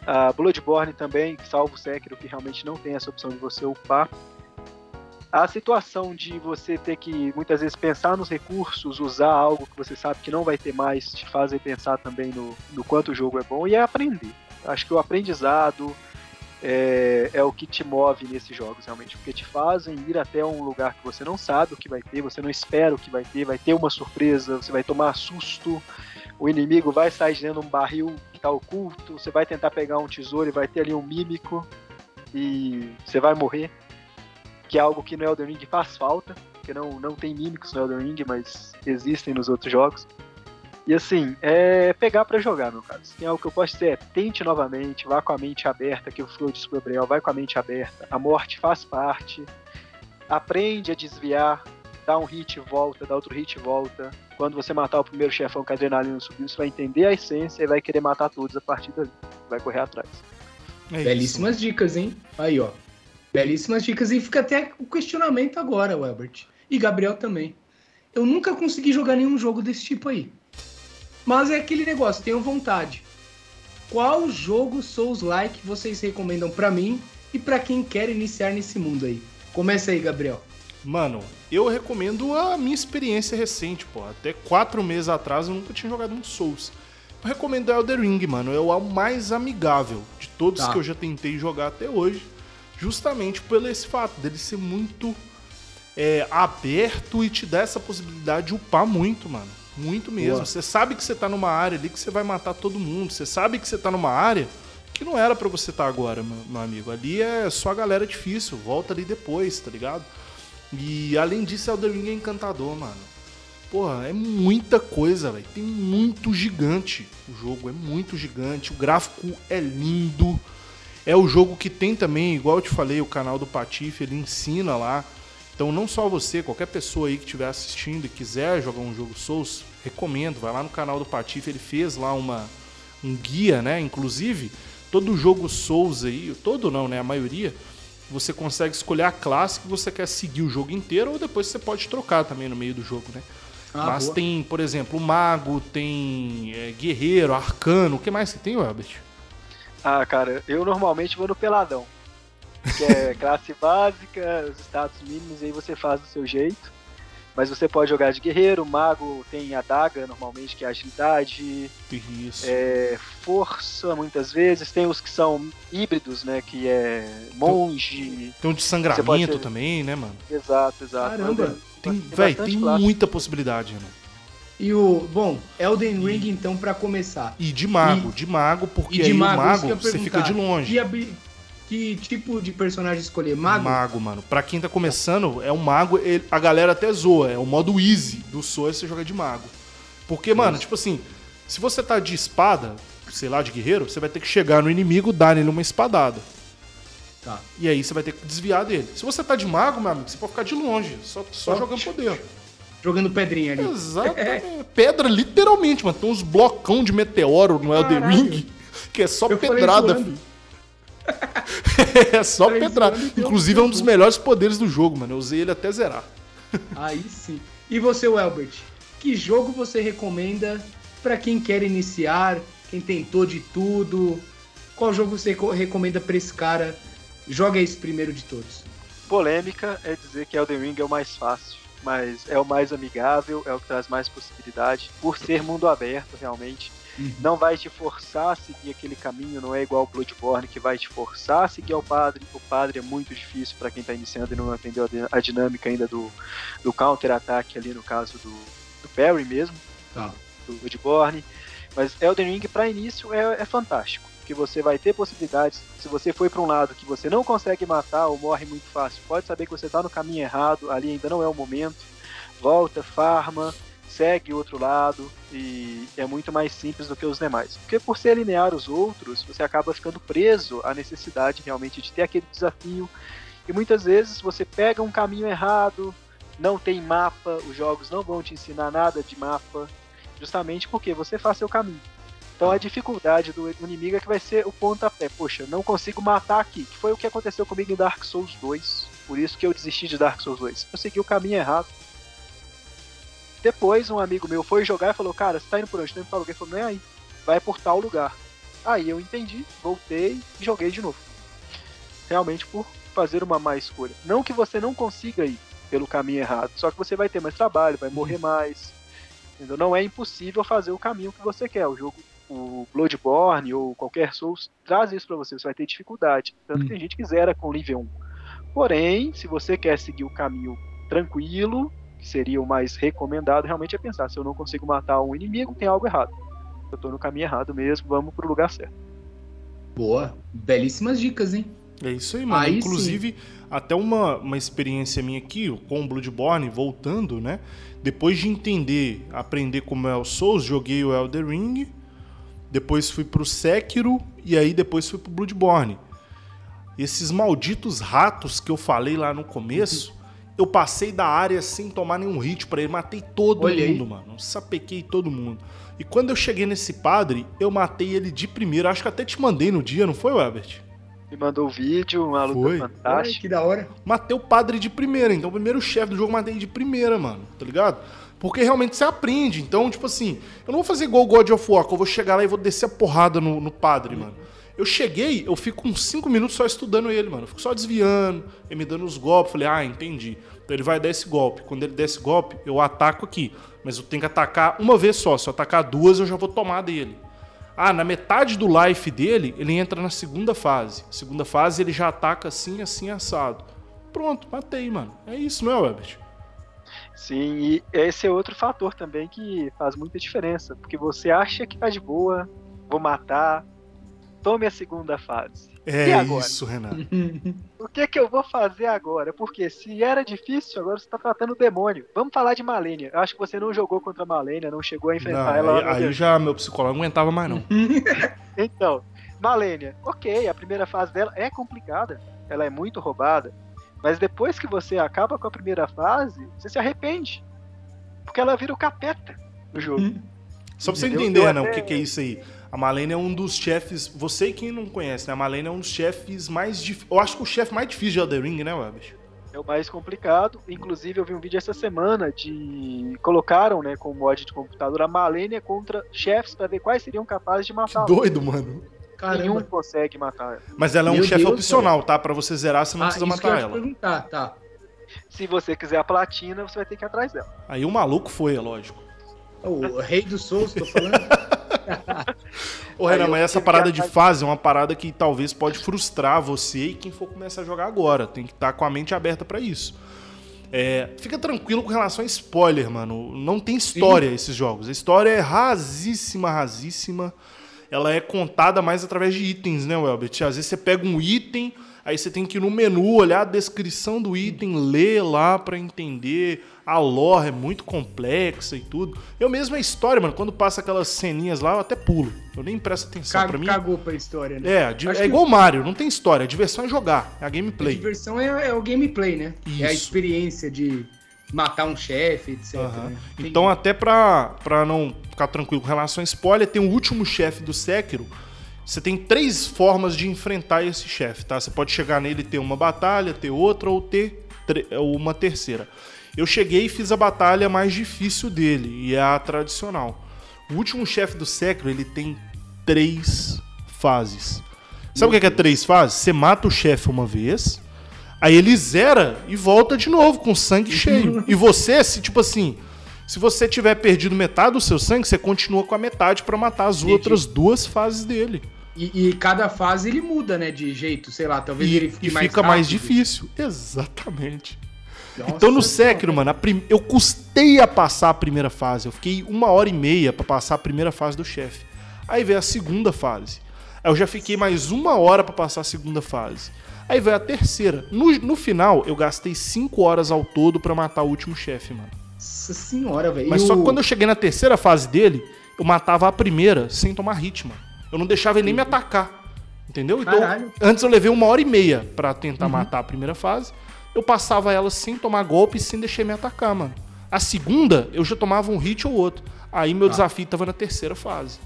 A Bloodborne também, salvo o Sekiro, que realmente não tem essa opção de você upar. A situação de você ter que muitas vezes pensar nos recursos, usar algo que você sabe que não vai ter mais, te faz pensar também no, no quanto o jogo é bom e é aprender. Acho que o aprendizado, é, é o que te move nesses jogos, realmente. Porque te fazem ir até um lugar que você não sabe o que vai ter, você não espera o que vai ter, vai ter uma surpresa, você vai tomar susto, o inimigo vai sair dentro de um barril que está oculto, você vai tentar pegar um tesouro e vai ter ali um mímico e você vai morrer. Que é algo que no Elden Ring faz falta, porque não, não tem mímicos no Elden Ring, mas existem nos outros jogos. E assim, é pegar pra jogar, meu caso. Tem algo que eu posso dizer é tente novamente, vá com a mente aberta, que eu fui disse pro Gabriel, vai com a mente aberta. A morte faz parte. Aprende a desviar, dá um hit e volta, dá outro hit e volta. Quando você matar o primeiro chefão com a adrenalina subindo, você vai entender a essência e vai querer matar todos a partir dali. Vai correr atrás. É. Belíssimas dicas, hein? Aí, ó. Belíssimas dicas. E fica até o questionamento agora, Welbert. E Gabriel também. Eu nunca consegui jogar nenhum jogo desse tipo aí. Mas é aquele negócio, tenho vontade. Qual jogo Souls-like vocês recomendam pra mim e pra quem quer iniciar nesse mundo aí? Começa aí, Gabriel. Mano, eu recomendo a minha experiência recente, pô. Até quatro meses atrás eu nunca tinha jogado um Souls. Eu recomendo Elder Ring, mano. É o mais amigável de todos Tá. que eu já tentei jogar até hoje. Justamente pelo esse fato dele ser muito é, aberto e te dar essa possibilidade de upar muito, mano. Muito mesmo. Boa. Você sabe que você tá numa área ali que você vai matar todo mundo. Você sabe que você tá numa área que não era pra você estar agora, meu, meu amigo. Ali é só a galera difícil. Volta ali depois, tá ligado? E além disso, Elden Ring é encantador, mano. Porra, é muita coisa, velho. Tem muito gigante o jogo, é muito gigante. O gráfico é lindo. É o jogo que tem também, igual eu te falei, o canal do Patife, ele ensina lá. Então não só você, qualquer pessoa aí que estiver assistindo e quiser jogar um jogo Souls, recomendo, vai lá no canal do Patife, ele fez lá uma um guia, né? Inclusive, todo jogo Souls aí, todo não, né, a maioria, você consegue escolher a classe que você quer seguir o jogo inteiro ou depois você pode trocar também no meio do jogo, né? Ah, Mas boa. tem, por exemplo, mago, tem é, guerreiro, arcano, o que mais que tem, Albert? Ah, cara, eu normalmente vou no peladão. Que é classe básica, os status mínimos, e aí você faz do seu jeito. Mas você pode jogar de guerreiro, mago tem a daga normalmente, que é agilidade, Isso. é, força muitas vezes, tem os que são híbridos, né? Que é monge. Tem um de sangramento ser- também, né, mano? Exato, exato. Caramba, Tem, Tem véi, bastante tem muita possibilidade, né? E o. Bom, Elden Ring, então, pra começar. E de mago, E- de mago, porque E de aí mago, o que mago você fica de longe. E, abi- Que tipo de personagem escolher? Mago? Mago, mano. Pra quem tá começando, é um mago. ele- a galera até zoa. É o modo easy do Souls você joga de mago. Porque, mano, tipo assim, se você tá de espada, sei lá, de guerreiro, você vai ter que chegar no inimigo, dar nele uma espadada. Tá. E aí você vai ter que desviar dele. Se você tá de mago, meu amigo, você pode ficar de longe, só, só Só- jogando poder. Jogando pedrinha ali. Exatamente. Pedra, literalmente, mano. Tem uns blocão de meteoro no Elden. Ring que é só Eu pedrada, é só Falei pedrada. zoando Inclusive é um dos melhores poderes do jogo, mano. Eu usei ele até zerar. Aí sim. E você, Welbert? Que jogo você recomenda pra quem quer iniciar, quem tentou de tudo? Qual jogo você co- recomenda pra esse cara? Joga esse primeiro de todos. Polêmica é dizer que Elden Ring é o mais fácil, mas é o mais amigável, é o que traz mais possibilidade, por ser mundo aberto realmente. Não vai te forçar a seguir aquele caminho, não é igual o Bloodborne que vai te forçar a seguir ao padre. O padre é muito difícil para quem tá iniciando e não entendeu a di- a dinâmica ainda do, do counter-ataque ali no caso do, do Parry mesmo Tá. do Bloodborne. Mas Elden Ring, para início, é, é fantástico. Que você vai ter possibilidades. Se você foi para um lado que você não consegue matar ou morre muito fácil, pode saber que você está no caminho errado, ali ainda não é o momento. Volta, farma, segue o outro lado e é muito mais simples do que os demais. Porque por ser linear os outros, você acaba ficando preso à necessidade realmente de ter aquele desafio. E muitas vezes você pega um caminho errado, não tem mapa, os jogos não vão te ensinar nada de mapa, justamente porque você faz seu caminho. Então a dificuldade do inimigo é que vai ser o pontapé. Poxa, não consigo matar aqui. Que foi o que aconteceu comigo em Dark Souls 2. Por isso que eu desisti de Dark Souls 2. Eu segui o caminho errado. Depois um amigo meu foi jogar e falou, cara, você tá indo por onde? Tá indo pra lugar? Ele falou, não é aí. Vai por tal lugar. Aí eu entendi, voltei e joguei de novo. Realmente por fazer uma má escolha. Não que você não consiga ir pelo caminho errado, só que você vai ter mais trabalho, vai morrer mais. Entendeu? Não é impossível fazer o caminho que você quer. O jogo, o Bloodborne ou qualquer Souls traz isso pra você, você vai ter dificuldade. Tanto que tem gente que zera com nível 1. Porém, se você quer seguir o caminho tranquilo, que seria o mais recomendado, realmente é pensar, se eu não consigo matar um inimigo, tem algo errado. Eu tô no caminho errado mesmo, vamos pro lugar certo. Boa. Belíssimas dicas, hein? É isso aí, mano. Aí Inclusive, até uma, uma experiência minha aqui com o Bloodborne, voltando, né? Depois de entender, aprender como é o Souls, joguei o Elder Ring, depois fui pro Sekiro e aí depois fui pro Bloodborne. Esses malditos ratos que eu falei lá no começo, eu passei da área sem tomar nenhum hit pra ele, matei todo Olha aí. mundo, mano. Sapequei todo mundo. E quando eu cheguei nesse padre, eu matei ele de primeira. Acho que até te mandei no dia, não foi, Herbert? Me mandou o vídeo, uma luta Foi. Ai, fantástica. que da hora. matei o padre de primeira. Então, o primeiro chefe do jogo eu matei de primeira, mano. Tá ligado? Porque realmente você aprende. Então, tipo assim, eu não vou fazer igual God of War, eu vou chegar lá e vou descer a porrada no, no padre, mano. Eu cheguei, eu fico uns 5 minutos só estudando ele, mano. Eu fico só desviando, ele me dando os golpes. Falei, ah, entendi. Então ele vai dar esse golpe. Quando ele der esse golpe, eu ataco aqui. Mas eu tenho que atacar uma vez só. Se eu atacar duas, eu já vou tomar dele. Ah, na metade do life dele, ele entra na segunda fase. Segunda fase, ele já ataca assim, assim, assado. Pronto, matei, mano. É isso, não é? Sim, e esse é outro fator também que faz muita diferença. Porque você acha que tá de boa, vou matar, tome a segunda fase. É E agora? isso, Renato. O que que eu vou fazer agora? Porque se era difícil, agora você tá tratando o demônio. Vamos falar de Malenia. Eu acho que você não jogou contra a Malenia, não chegou a Não, enfrentar ela. lá no aí, aí já meu psicólogo não aguentava mais, não. Então, Malenia, ok, a primeira fase dela é complicada, ela é muito roubada, mas depois que você acaba com a primeira fase, você se arrepende. Porque ela vira o capeta no jogo. Só pra você Entendeu? entender, Renan, o que, que é isso aí. A Malene é um dos chefes. Você quem não conhece, né? A Malene é um dos chefes mais difíceis. Eu acho que o chefe mais difícil de Elden Ring, né, Webert? É o mais complicado. Inclusive, eu vi um vídeo essa semana de. Colocaram, né, com mod de computador, a Malenia contra chefes pra ver quais seriam capazes de Que matá-la. doido, mano. Nenhum Caramba. consegue matar ela. Mas ela é um Meu chefe Deus, opcional, tá? Pra você zerar, você não Ah, precisa isso que eu matar ela. perguntar, tá. Se você quiser a platina, você vai ter que ir atrás dela. Aí o maluco foi, é lógico. O rei do Souls, tô falando. Ô, Renan, mas essa parada de fase é uma parada que talvez pode frustrar você e quem for começar a jogar agora. Tem que estar com a mente aberta pra isso. É, fica tranquilo com relação a spoiler, mano. Não tem história esses jogos. A história é rasíssima, rasíssima. Ela é contada mais através de itens, né, Welbert? Às vezes você pega um item, aí você tem que ir no menu, olhar a descrição do item, ler lá para entender. A lore é muito complexa e tudo. Eu mesmo a história, mano, quando passa aquelas ceninhas lá, eu até pulo. Eu nem presto atenção Ca- pra mim. Cagou pra história, né? É, Acho é igual Mario, não tem história. A diversão é jogar, é a A gameplay. diversão é, é o gameplay, né? É a Isso. experiência de matar um chefe, etc. Aham. né? Tem- Então, até pra, pra não ficar tranquilo com relação a spoiler, tem o último chefe do Sekiro. Você tem três formas de enfrentar esse chefe, tá? Você pode chegar nele e ter uma batalha, ter outra ou ter uma terceira. Eu cheguei e fiz a batalha mais difícil dele, e é a tradicional. O último chefe do Sekiro, ele tem três fases. Sabe o que é, que é três fases? Você mata o chefe uma vez, Aí ele zera e volta de novo com sangue cheio. E você, se tipo assim, se você tiver perdido metade do seu sangue, você continua com a metade pra matar as Entendi. outras duas fases dele. E, e cada fase ele muda, né? De jeito, sei lá, talvez E, ele fique e mais fica mais rápido. difícil. Exatamente. Nossa, então no Sekiro, mano, prim- eu custei a passar a primeira fase. Eu fiquei uma hora e meia pra passar a primeira fase do chefe. Aí veio a segunda fase. Aí eu já fiquei mais uma hora pra passar a segunda fase. Aí veio a terceira. No, no final, eu gastei cinco horas ao todo pra matar o último chefe, mano. Nossa senhora, velho. Mas só que quando eu cheguei na terceira fase dele, eu matava a primeira sem tomar hit, mano. Eu não deixava ele nem me atacar. Entendeu? Então, Caralho. antes eu levei uma hora e meia pra tentar matar a primeira fase. Eu passava ela sem tomar golpe e sem deixar me atacar, mano. A segunda, eu já tomava um hit ou outro. Aí meu desafio tava na terceira fase.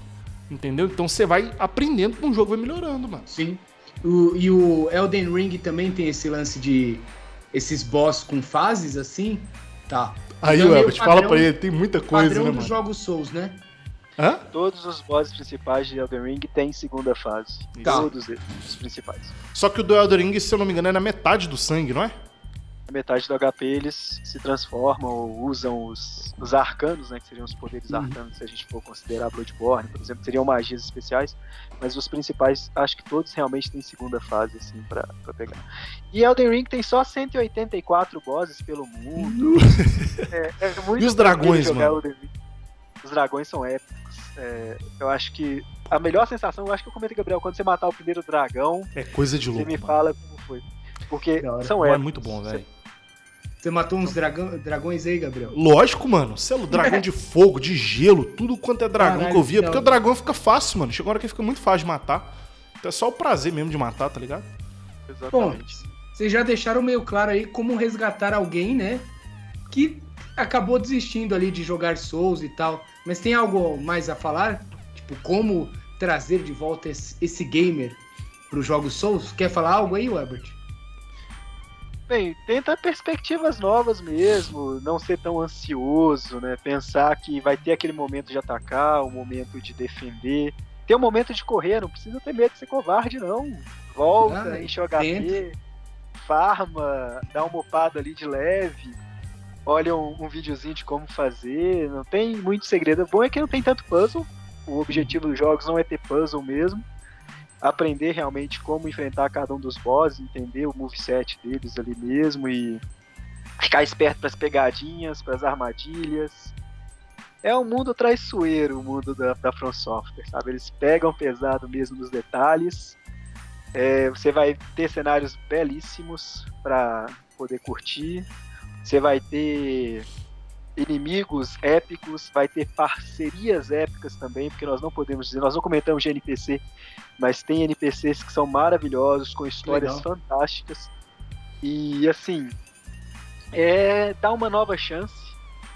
Entendeu? Então você vai aprendendo com o jogo, vai melhorando, mano. Sim. O- e o Elden Ring também tem esse lance de esses boss com fases assim, tá? Aí, Então é meio Elbert, fala pra ele, tem muita coisa, Padrão né, dos mano? jogos Souls, né? Hã? Todos os bosses principais de Elden Ring têm segunda fase. Tá. Todos eles, os principais. Só que o do Elden Ring, se eu não me engano, é na metade do sangue, não é? Metade do HP eles se transformam ou usam os, os arcanos, né? Que seriam os poderes Uhum. arcanos, se a gente for considerar Bloodborne, por exemplo, seriam magias especiais. Mas os principais, acho que todos realmente têm segunda fase, assim, pra, pra pegar. E Elden Ring tem só 184 bosses pelo mundo. É, é muito E os dragões, mano? Os dragões são épicos. É, eu acho que a melhor sensação, eu acho que eu comentei, Gabriel, quando você matar o primeiro dragão, É coisa de você louco, me mano. fala como foi. Porque são é épicos. muito bom, velho. Você matou uns dragão- dragões aí, Gabriel? Lógico, mano. Celo, dragão de fogo, de gelo, tudo quanto é dragão Caralho, que eu via. da Porque o dragão fica fácil, mano. Chega uma hora que fica muito fácil de matar. Então é só o prazer mesmo de matar, tá ligado? Bom, Exatamente. vocês já deixaram meio claro aí como resgatar alguém, né? Que acabou desistindo ali de jogar Souls e tal. Mas tem algo mais a falar? Tipo, como trazer de volta esse, esse gamer para os jogos Souls? Quer falar algo aí, Werbert? Bem, tenta perspectivas novas mesmo, não ser tão ansioso, né? Pensar que vai ter aquele momento de atacar, o momento de defender. Ter um momento de correr, não precisa ter medo de ser covarde, não. Volta, Ah, enche o HP, farma, dá uma mopada ali de leve, olha um, um videozinho de como fazer, não tem muito segredo. O bom é que não tem tanto puzzle, o objetivo dos jogos não é ter puzzle mesmo. Aprender realmente como enfrentar cada um dos bosses, entender o moveset deles ali mesmo e ficar esperto para as pegadinhas, para as armadilhas. É um mundo traiçoeiro, o mundo da, da From Software, sabe? Eles pegam pesado mesmo nos detalhes. É, você vai ter cenários belíssimos para poder curtir. Você vai ter inimigos épicos, vai ter parcerias épicas também, porque nós não podemos dizer, nós não comentamos de NPC, mas tem NPCs que são maravilhosos, com histórias Legal. fantásticas. E assim, é dar uma nova chance,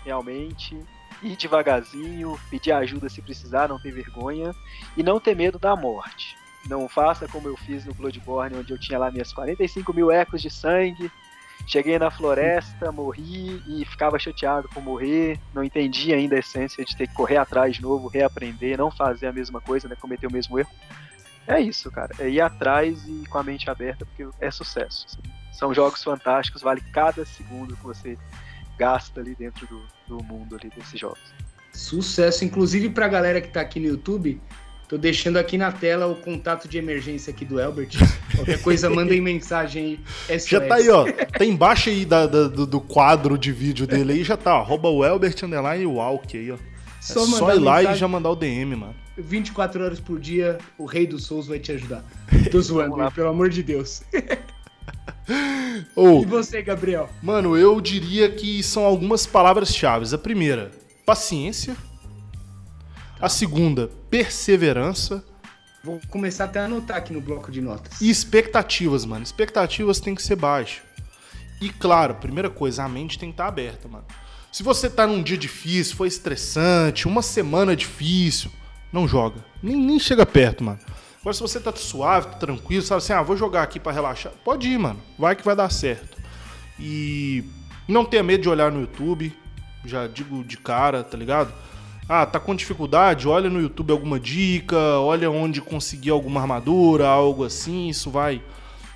realmente, ir devagarzinho, pedir ajuda se precisar, não ter vergonha e não ter medo da morte. Não faça como eu fiz no Bloodborne, onde eu tinha lá minhas 45 mil ecos de sangue. Cheguei na floresta, morri e ficava chateado por morrer. Não entendi ainda a essência de ter que correr atrás de novo, reaprender, não fazer a mesma coisa, né? Cometer o mesmo erro. É isso, cara. É ir atrás e com a mente aberta, porque é sucesso. assim. São jogos fantásticos, vale cada segundo que você gasta ali dentro do, do mundo ali desses jogos. Sucesso, inclusive pra galera que tá aqui no YouTube. Tô deixando aqui na tela o contato de emergência aqui do Elbert. Qualquer coisa, mandem mensagem aí. SOS. Já tá aí, ó. Tá embaixo aí da- da- do, do quadro de vídeo dele aí, já tá, ó. Arroba o Elbert Underline Walk aí, ó. É Só só, mandar ir lá e já mandar o DM, mano. 24 horas por dia, o rei dos Souls vai te ajudar. Tô zoando, pelo amor de Deus. E você, Gabriel? mano, eu diria que são algumas palavras-chave. A primeira, paciência. A segunda, perseverança. Vou começar até a anotar aqui no bloco de notas. E expectativas, mano. Expectativas tem que ser baixas. E claro, primeira coisa, a mente tem que estar aberta, mano. Se você tá num dia difícil, foi estressante, uma semana difícil, não joga. Nem, nem chega perto, mano. Agora, se você tá suave, tá tranquilo, sabe assim, ah, vou jogar aqui pra relaxar, pode ir, mano. Vai que vai dar certo. E não tenha medo de olhar no YouTube, já digo de cara, tá ligado? Ah, tá com dificuldade? Olha no YouTube alguma dica, olha onde conseguir alguma armadura, algo assim, isso vai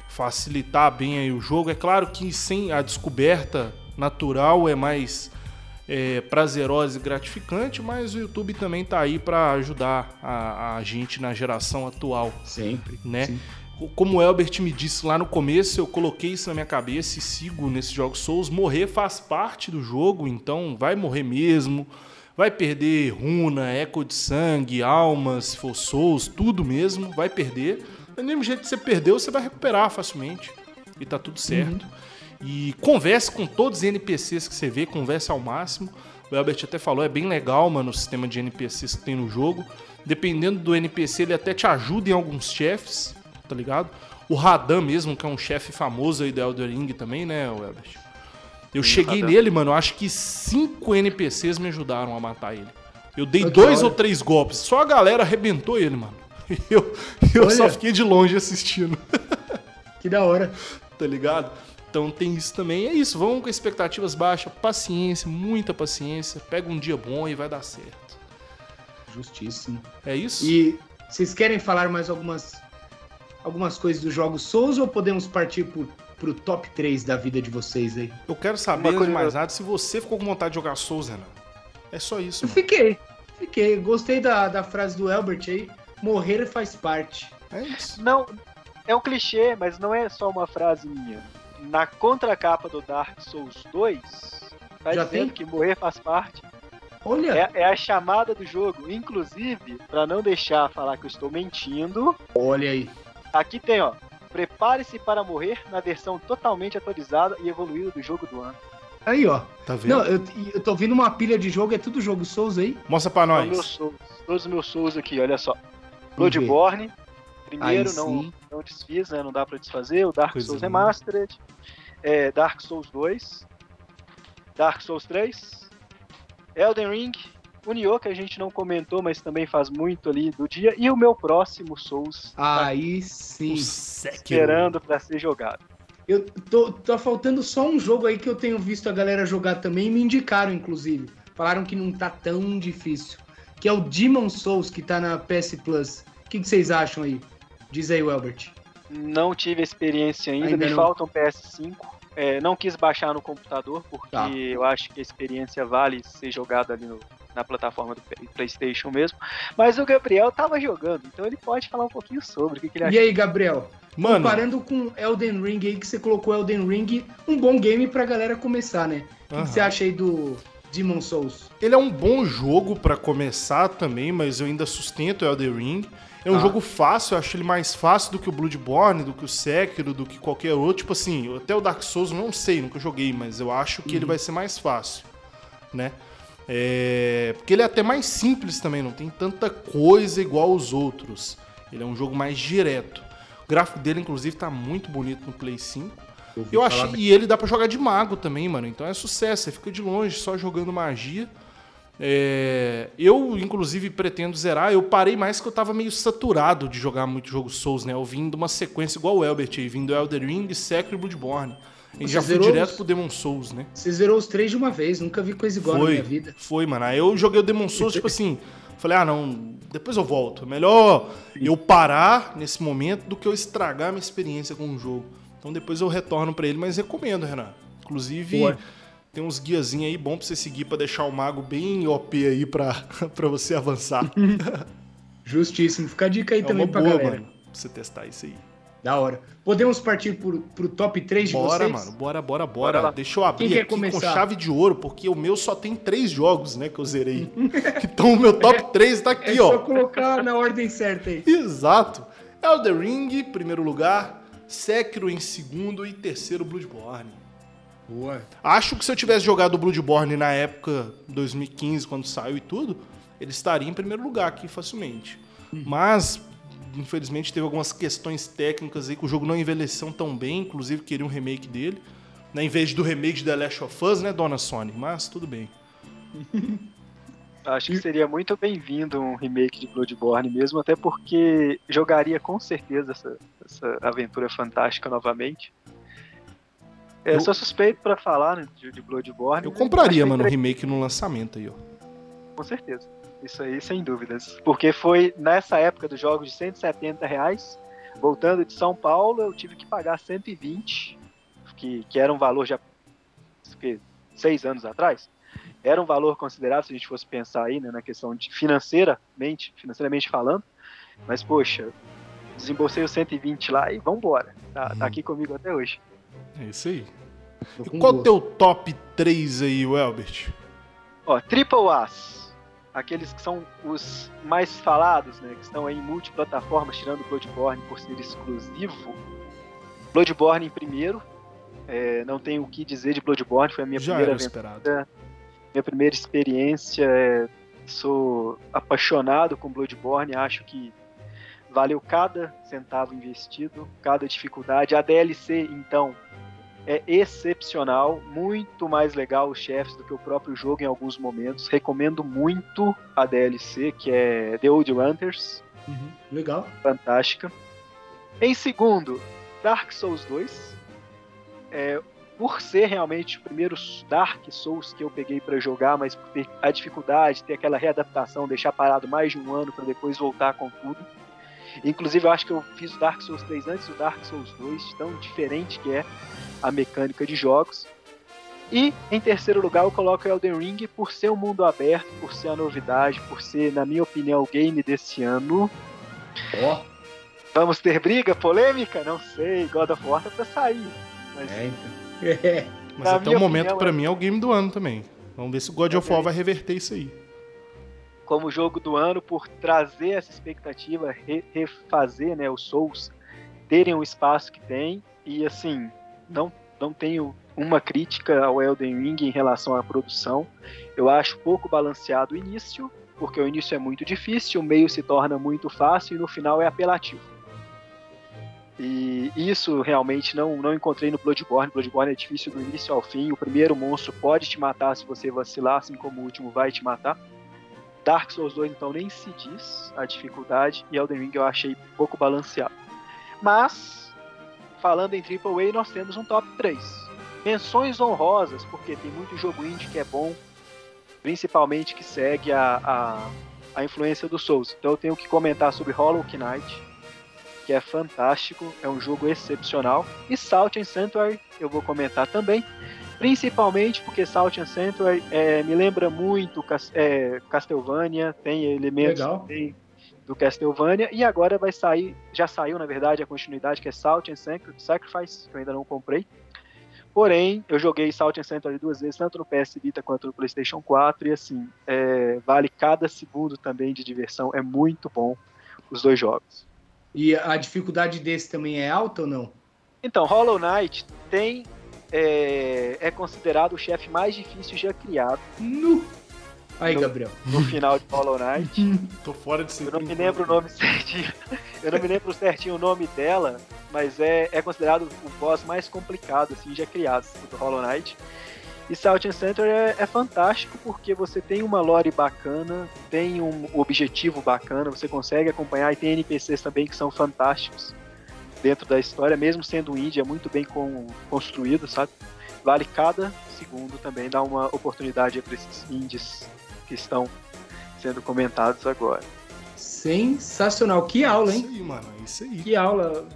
facilitar bem aí o jogo. É claro que sem a descoberta natural é mais é, prazerosa e gratificante, mas o YouTube também tá aí para ajudar a, a gente na geração atual Sempre. né? Sim. Como o Elbert me disse lá no começo, eu coloquei isso na minha cabeça e sigo nesses jogos Souls. Morrer faz parte do jogo, então vai morrer mesmo. Vai perder runa, eco de sangue, alma, se for Souls, tudo mesmo, vai perder. Do mesmo jeito que você perdeu, você vai recuperar facilmente. E tá tudo certo. E converse com todos os NPCs que você vê, converse ao máximo. O Elbert até falou, é bem legal, mano, o sistema de NPCs que tem no jogo. Dependendo do NPC, ele até te ajuda em alguns chefes, tá ligado? O Radan mesmo, que é um chefe famoso aí do Elder Ring também, né, o Elbert? Eu cheguei nele, mano, eu acho que cinco NPCs me ajudaram a matar ele. Eu dei dois ou três golpes, só a galera arrebentou ele, mano. Eu, eu só fiquei de longe assistindo Que da hora. tá ligado? Então tem isso também. É isso, vamos com expectativas baixas, paciência, muita paciência. Pega um dia bom e vai dar certo. Justíssimo. É isso? E vocês querem falar mais algumas algumas coisas dos jogos Souls ou podemos partir pro, pro top 3 da vida de vocês aí? Eu quero saber de mais nada se você ficou com vontade de jogar Souls, Renan. É só isso, Eu mano. fiquei. Fiquei. Gostei da, da frase do Albert aí. Morrer faz parte. É isso. Não, é um clichê, mas não é só uma frase minha. Na contracapa do Dark Souls 2, tá Já dizendo tem? que morrer faz parte. Olha, É, é a chamada do jogo. Inclusive, pra não deixar falar que eu estou mentindo, olha aí. aqui tem, ó. Prepare-se para morrer na versão totalmente atualizada e evoluída do jogo do ano. Aí, ó. Tá vendo? Não, eu, eu tô vendo uma pilha de jogo, é tudo jogo Souls aí. Mostra pra Olha meus nós. Souls, todos os meus Souls aqui, olha só. Bloodborne, primeiro não, não desfiz, né? Não dá pra desfazer. O Dark Coisa Souls. Remastered, é, Dark Souls 2, Dark Souls 3, Elden Ring, o Nioh, que a gente não comentou, mas também faz muito ali do dia, e o meu próximo Souls tá Aí sim. O Sekiro. esperando pra ser jogado. Eu tô, tá faltando só um jogo aí que eu tenho visto a galera jogar também e me indicaram, inclusive. Falaram que não tá tão difícil. Que é o Demon Souls, que tá na PS Plus. O que, que vocês acham aí? Diz aí, Albert. Não tive experiência ainda, Ainda me não. falta um PS5. É, não quis baixar no computador, porque Tá. eu acho que a experiência vale ser jogada ali no- na plataforma do Play- PlayStation mesmo. Mas o Gabriel tava jogando, então ele pode falar um pouquinho sobre o que, que ele E achou. aí, Gabriel? Mano, Comparando com Elden Ring aí, que você colocou Elden Ring, um bom game pra galera começar, né? O que, você acha aí do Demon Souls? ele é um bom jogo pra começar também, mas eu ainda sustento o Elden Ring. É um Tá. jogo fácil, eu acho ele mais fácil do que o Bloodborne, do que o Sekiro, do que qualquer outro. Tipo assim, até o Dark Souls eu não sei, nunca joguei, mas eu acho que ele vai ser mais fácil, né? É, Porque ele é até mais simples também, não tem tanta coisa igual os outros. Ele é um jogo mais direto. O gráfico dele, inclusive, tá muito bonito no Play 5. Eu achei. E ele dá pra jogar de mago também, mano. Então é sucesso. Você fica de longe só jogando magia. É, Eu, inclusive, pretendo zerar. Eu parei mais que eu tava meio saturado de jogar muito jogo Souls, né? Eu vim de uma sequência igual o Elbert aí, vindo do Elder Ring, Sekiro e Bloodborne. E já fui zerou direto os- pro Demon Souls, né? Você zerou os três de uma vez, nunca vi coisa igual na Foi, minha vida. foi, mano. Aí eu joguei o Demon Souls, tipo assim, falei, ah, não, depois eu volto. É melhor eu parar nesse momento do que eu estragar minha experiência com o jogo. Então depois eu retorno pra ele, mas recomendo, Renan. Inclusive, Boa. tem uns guiazinhos aí bom pra você seguir pra deixar o mago bem OP aí pra, pra você avançar. Justíssimo. Fica a dica aí é também uma pra boa, galera. mano, pra você testar isso aí. Da hora. Podemos partir pro, pro top 3 de Bora, vocês? mano, bora, bora, Bora bora. Deixa eu abrir Quem quer aqui com começar? chave de ouro, porque o meu só tem três jogos, né, que eu zerei. então o meu top 3 tá É aqui, só ó. colocar na ordem certa aí. Exato. Elder Ring, primeiro lugar. Sekiro em segundo e terceiro Bloodborne. Boa. Acho que se eu tivesse jogado Bloodborne na época 2015, quando saiu e tudo, ele estaria em primeiro lugar aqui facilmente. Mas, infelizmente, teve algumas questões técnicas aí que o jogo não envelheceu tão bem, inclusive queria um remake dele. Né, em vez do remake de The Last of Us, né, dona Sony? Mas tudo bem. Acho que seria muito bem-vindo um remake de Bloodborne mesmo, até porque jogaria com certeza essa, essa aventura fantástica novamente. É, Eu- sou suspeito pra falar né, de, de Bloodborne. Eu compraria, mano, o que remake no lançamento aí, ó. Com certeza. Isso aí, sem dúvidas. Porque foi nessa época dos jogos de 170 reais, voltando de São Paulo, eu tive que pagar 120, que, que era um valor já que, seis anos atrás. Era um valor considerável se a gente fosse pensar aí né, na questão de financeiramente, financeiramente falando. Mas, poxa, desembolsei os 120 lá e vambora. Tá, Uhum. tá aqui comigo até hoje. É isso aí. E qual o teu top 3 aí, Welbert? Ó, Triple As. Aqueles que são os mais falados, né? Que estão aí em multiplataformas, tirando Bloodborne por ser exclusivo. Bloodborne em primeiro. É, não tenho o que dizer de Bloodborne, foi a minha Já primeira aventura, minha primeira experiência. é, sou apaixonado com Bloodborne, acho que valeu cada centavo investido, cada dificuldade. A DLC, então, é excepcional, muito mais legal os chefes do que o próprio jogo em alguns momentos. Recomendo muito a DLC, que é The Old Hunters, Uhum. Legal. fantástica. Em segundo, Dark Souls 2. É, por ser realmente o primeiro Dark Souls que eu peguei pra jogar, mas por ter a dificuldade, ter aquela readaptação, deixar parado mais de um ano para depois voltar com tudo. Inclusive, eu acho que eu fiz o Dark Souls 3 antes do Dark Souls 2, tão diferente que é a mecânica de jogos. E em terceiro lugar eu coloco Elden Ring por ser um mundo aberto, por ser a novidade, por ser, na minha opinião, o game desse ano. Ó. Vamos ter briga, polêmica? Não sei, God of War tá pra sair. Mas É, então. É. Mas até o momento, pra é- mim, é o game do ano também. Vamos ver se o God of War vai reverter isso aí. Como jogo do ano, por trazer essa expectativa, re- refazer né, os Souls terem o espaço que tem. E assim, não, não tenho uma crítica ao Elden Ring em relação à produção. Eu acho pouco balanceado o início, porque o início é muito difícil, o meio se torna muito fácil e no final é apelativo. E isso realmente não, não encontrei no Bloodborne. Bloodborne é difícil do início ao fim. O primeiro monstro pode te matar se você vacilar, assim como o último vai te matar. Dark Souls 2, então, nem se diz a dificuldade. E Elden Ring eu achei pouco balanceado. Mas, falando em AAA, nós temos um top 3. Menções honrosas, porque tem muito jogo indie que é bom, principalmente que segue a, a, a influência do Souls. Então eu tenho que comentar sobre Hollow Knight, que é fantástico, é um jogo excepcional. E Salt and Sanctuary eu vou comentar também, principalmente porque Salt and Sanctuary é, me lembra muito é, Castlevania, tem elementos também do Castlevania, e agora vai sair, já saiu na verdade a continuidade que é Salt and Sacri- Sacrifice, que eu ainda não comprei. Porém, eu joguei Salt and Sanctuary duas vezes, tanto no PS Vita quanto no PlayStation 4, e assim, é, vale cada segundo também de diversão, é muito bom os dois jogos. E a dificuldade desse também é alta ou não? Então, Hollow Knight tem é, é considerado o chefe mais difícil já criado Nu! Aí, No- Gabriel. no final de Hollow Knight. Tô fora de ser. Eu não me lembro o nome certinho. Eu não me lembro certinho o nome dela, mas é, é considerado o boss mais complicado assim já criado do Hollow Knight. E Salt and Center é, é fantástico porque você tem uma lore bacana, tem um objetivo bacana, você consegue acompanhar e tem NPCs também que são fantásticos dentro da história, mesmo sendo um indie, é muito bem com- construído, sabe? Vale cada segundo também dar uma oportunidade para esses indies que estão sendo comentados agora. Sensacional. Que aula, Isso hein? aí, mano. É isso aí. Que aula.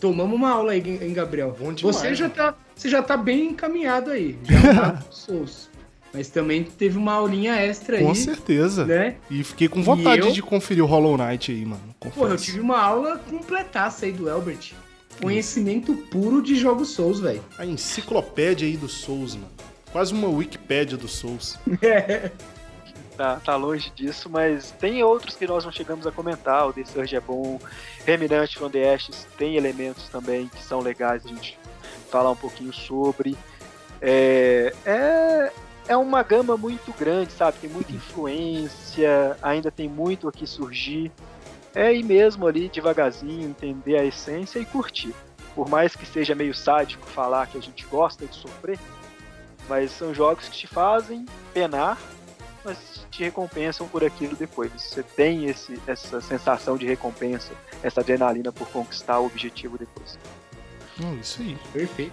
Tomamos uma aula aí, hein, Gabriel? Bom demais, você já tá, você já tá bem encaminhado aí. Já tá. Mas também teve uma aulinha extra Com aí, certeza. né? E fiquei com vontade eu? de conferir o Hollow Knight aí, mano. Confesso. Porra, eu tive uma aula completaça aí do Elbert. Conhecimento puro de jogos Souls, velho. A enciclopédia aí do Souls, mano. Quase uma Wikipédia do Souls. Tá, tá longe disso, mas tem outros que nós não chegamos a comentar. O The Surge é bom, Remnant from the Ashes tem elementos também que são legais a gente falar um pouquinho sobre. É, é, é uma gama muito grande, sabe? Tem muita influência, ainda tem muito aqui surgir. É ir mesmo ali devagarzinho, entender a essência e curtir. Por mais que seja meio sádico falar que a gente gosta de sofrer, mas são jogos que te fazem penar mas te recompensam por aquilo depois. Você tem esse, essa sensação de recompensa, essa adrenalina por conquistar o objetivo depois. Hum, isso aí. Perfeito.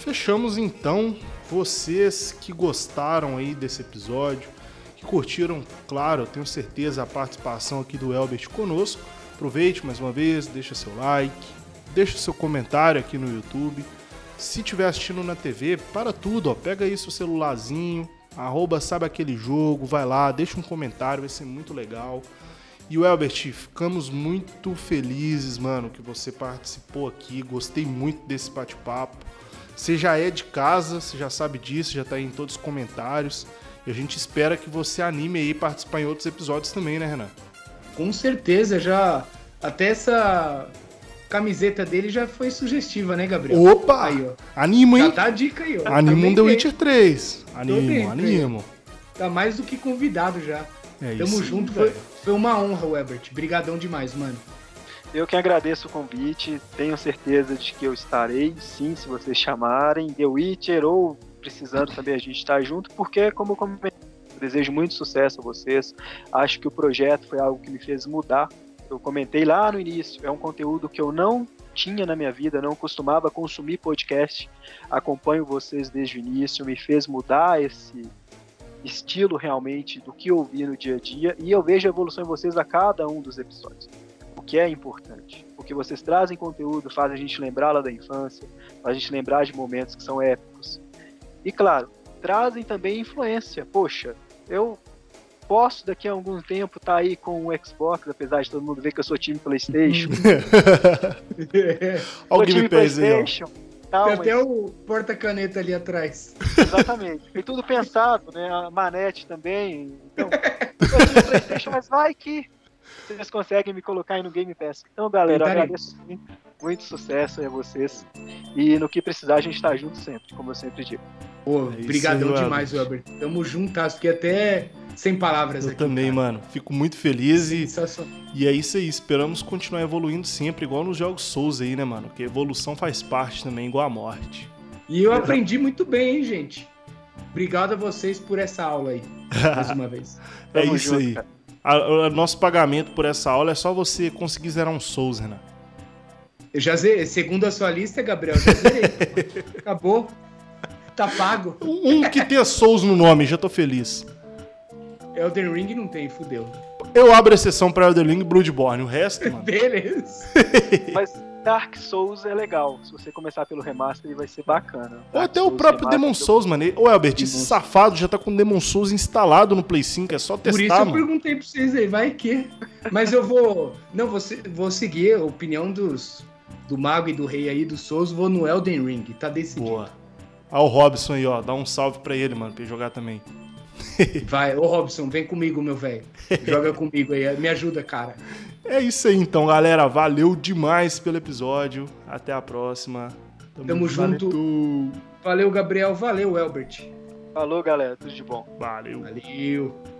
Fechamos então. Vocês que gostaram aí desse episódio, que curtiram, claro, eu tenho certeza, a participação aqui do Elbert conosco. Aproveite mais uma vez, deixa seu like, deixa seu comentário aqui no YouTube. Se estiver assistindo na TV, para tudo, ó, pega aí seu celularzinho, arroba sabe aquele jogo, vai lá, deixa um comentário, vai ser muito legal. E o Elbert, ficamos muito felizes, mano, que você participou aqui. Gostei muito desse bate-papo. Você já é de casa, você já sabe disso, já tá aí em todos os comentários. E a gente espera que você anime aí participar em outros episódios também, né, Renan? Com certeza, já. Até essa camiseta dele já foi sugestiva, né, Gabriel? Opa! Aí, ó. Animo, Já hein? tá a dica aí, ó. Animo um The. Witcher 3. Tô Animo, dentro, animo. Tá mais do que convidado já. É Tamo isso. junto, foi, foi uma honra, Webert. Brigadão demais, mano. Eu que agradeço o convite, tenho certeza de que eu estarei, sim, se vocês chamarem, The Witcher ou precisando também a gente estar junto, porque, como eu desejo muito sucesso a vocês. Acho que o projeto foi algo que me fez mudar. Eu comentei lá no início, é um conteúdo que eu não tinha na minha vida, não costumava consumir podcast. Acompanho vocês desde o início, me fez mudar esse estilo realmente do que eu ouvi no dia a dia e eu vejo a evolução em vocês a cada um dos episódios que é importante. Porque vocês trazem conteúdo, fazem a gente lembrar lá da infância, fazem a gente lembrar de momentos que são épicos. E claro, trazem também influência. Poxa, eu posso daqui a algum tempo estar aí com o Xbox, apesar de todo mundo ver que eu sou time PlayStation. Olha o time. PlayStation. Tal, Tem mas- até o porta-caneta ali atrás. Exatamente. Foi tudo pensado, né? A manete também. Então, eu time PlayStation, mas vai que vocês conseguem me colocar aí no Game Pass. Então, galera, eu agradeço sim. Muito sucesso a vocês. E no que precisar, a gente tá junto sempre, como eu sempre digo. Pô, É brigadão demais, Webert. Tamo juntas, fiquei até sem palavras Eu aqui. também, cara. mano. Fico muito feliz e, e é isso aí. Esperamos continuar evoluindo sempre, igual nos jogos Souls aí, né, mano? Porque evolução faz parte também, igual a morte. E eu aprendi muito bem, hein, gente. Obrigado a vocês por essa aula aí, mais uma vez. É Tamo isso junto, aí. cara. A- nosso pagamento por essa aula é só você conseguir zerar um Souls, Renan. Eu já zerei, segundo a sua lista, Gabriel, já zerei. Acabou. Tá pago. Um que tenha Souls no nome, já tô feliz. Elden Ring não tem, fudeu. Eu abro exceção pra Elden Ring e Bloodborne. O resto, mano. Beleza. Mas Dark Souls é legal. Se você começar pelo remaster, ele vai ser bacana. Ou Dark até o Souls próprio remaster, Demon Souls, mano. Ô, Albert, esse Demon- safado já tá com o Demon Souls instalado no Play 5. É só Por isso testar, eu mano. perguntei pra vocês aí, vai que. Mas eu vou. Não, vou, vou seguir a opinião dos. Do Mago e do Rei aí do Souls, vou no Elden Ring, tá decidido. Boa. Ó, o Robson aí, ó. Dá um salve pra ele, mano, pra ele jogar também. Vai, ô Robson, vem comigo, meu velho. Joga comigo aí, me ajuda, cara. É isso aí, então, galera. Valeu demais pelo episódio. Até a próxima. Tamo junto. Valeu, Gabriel. Valeu, Elbert. Falou, galera. Tudo de bom. Valeu. Valeu.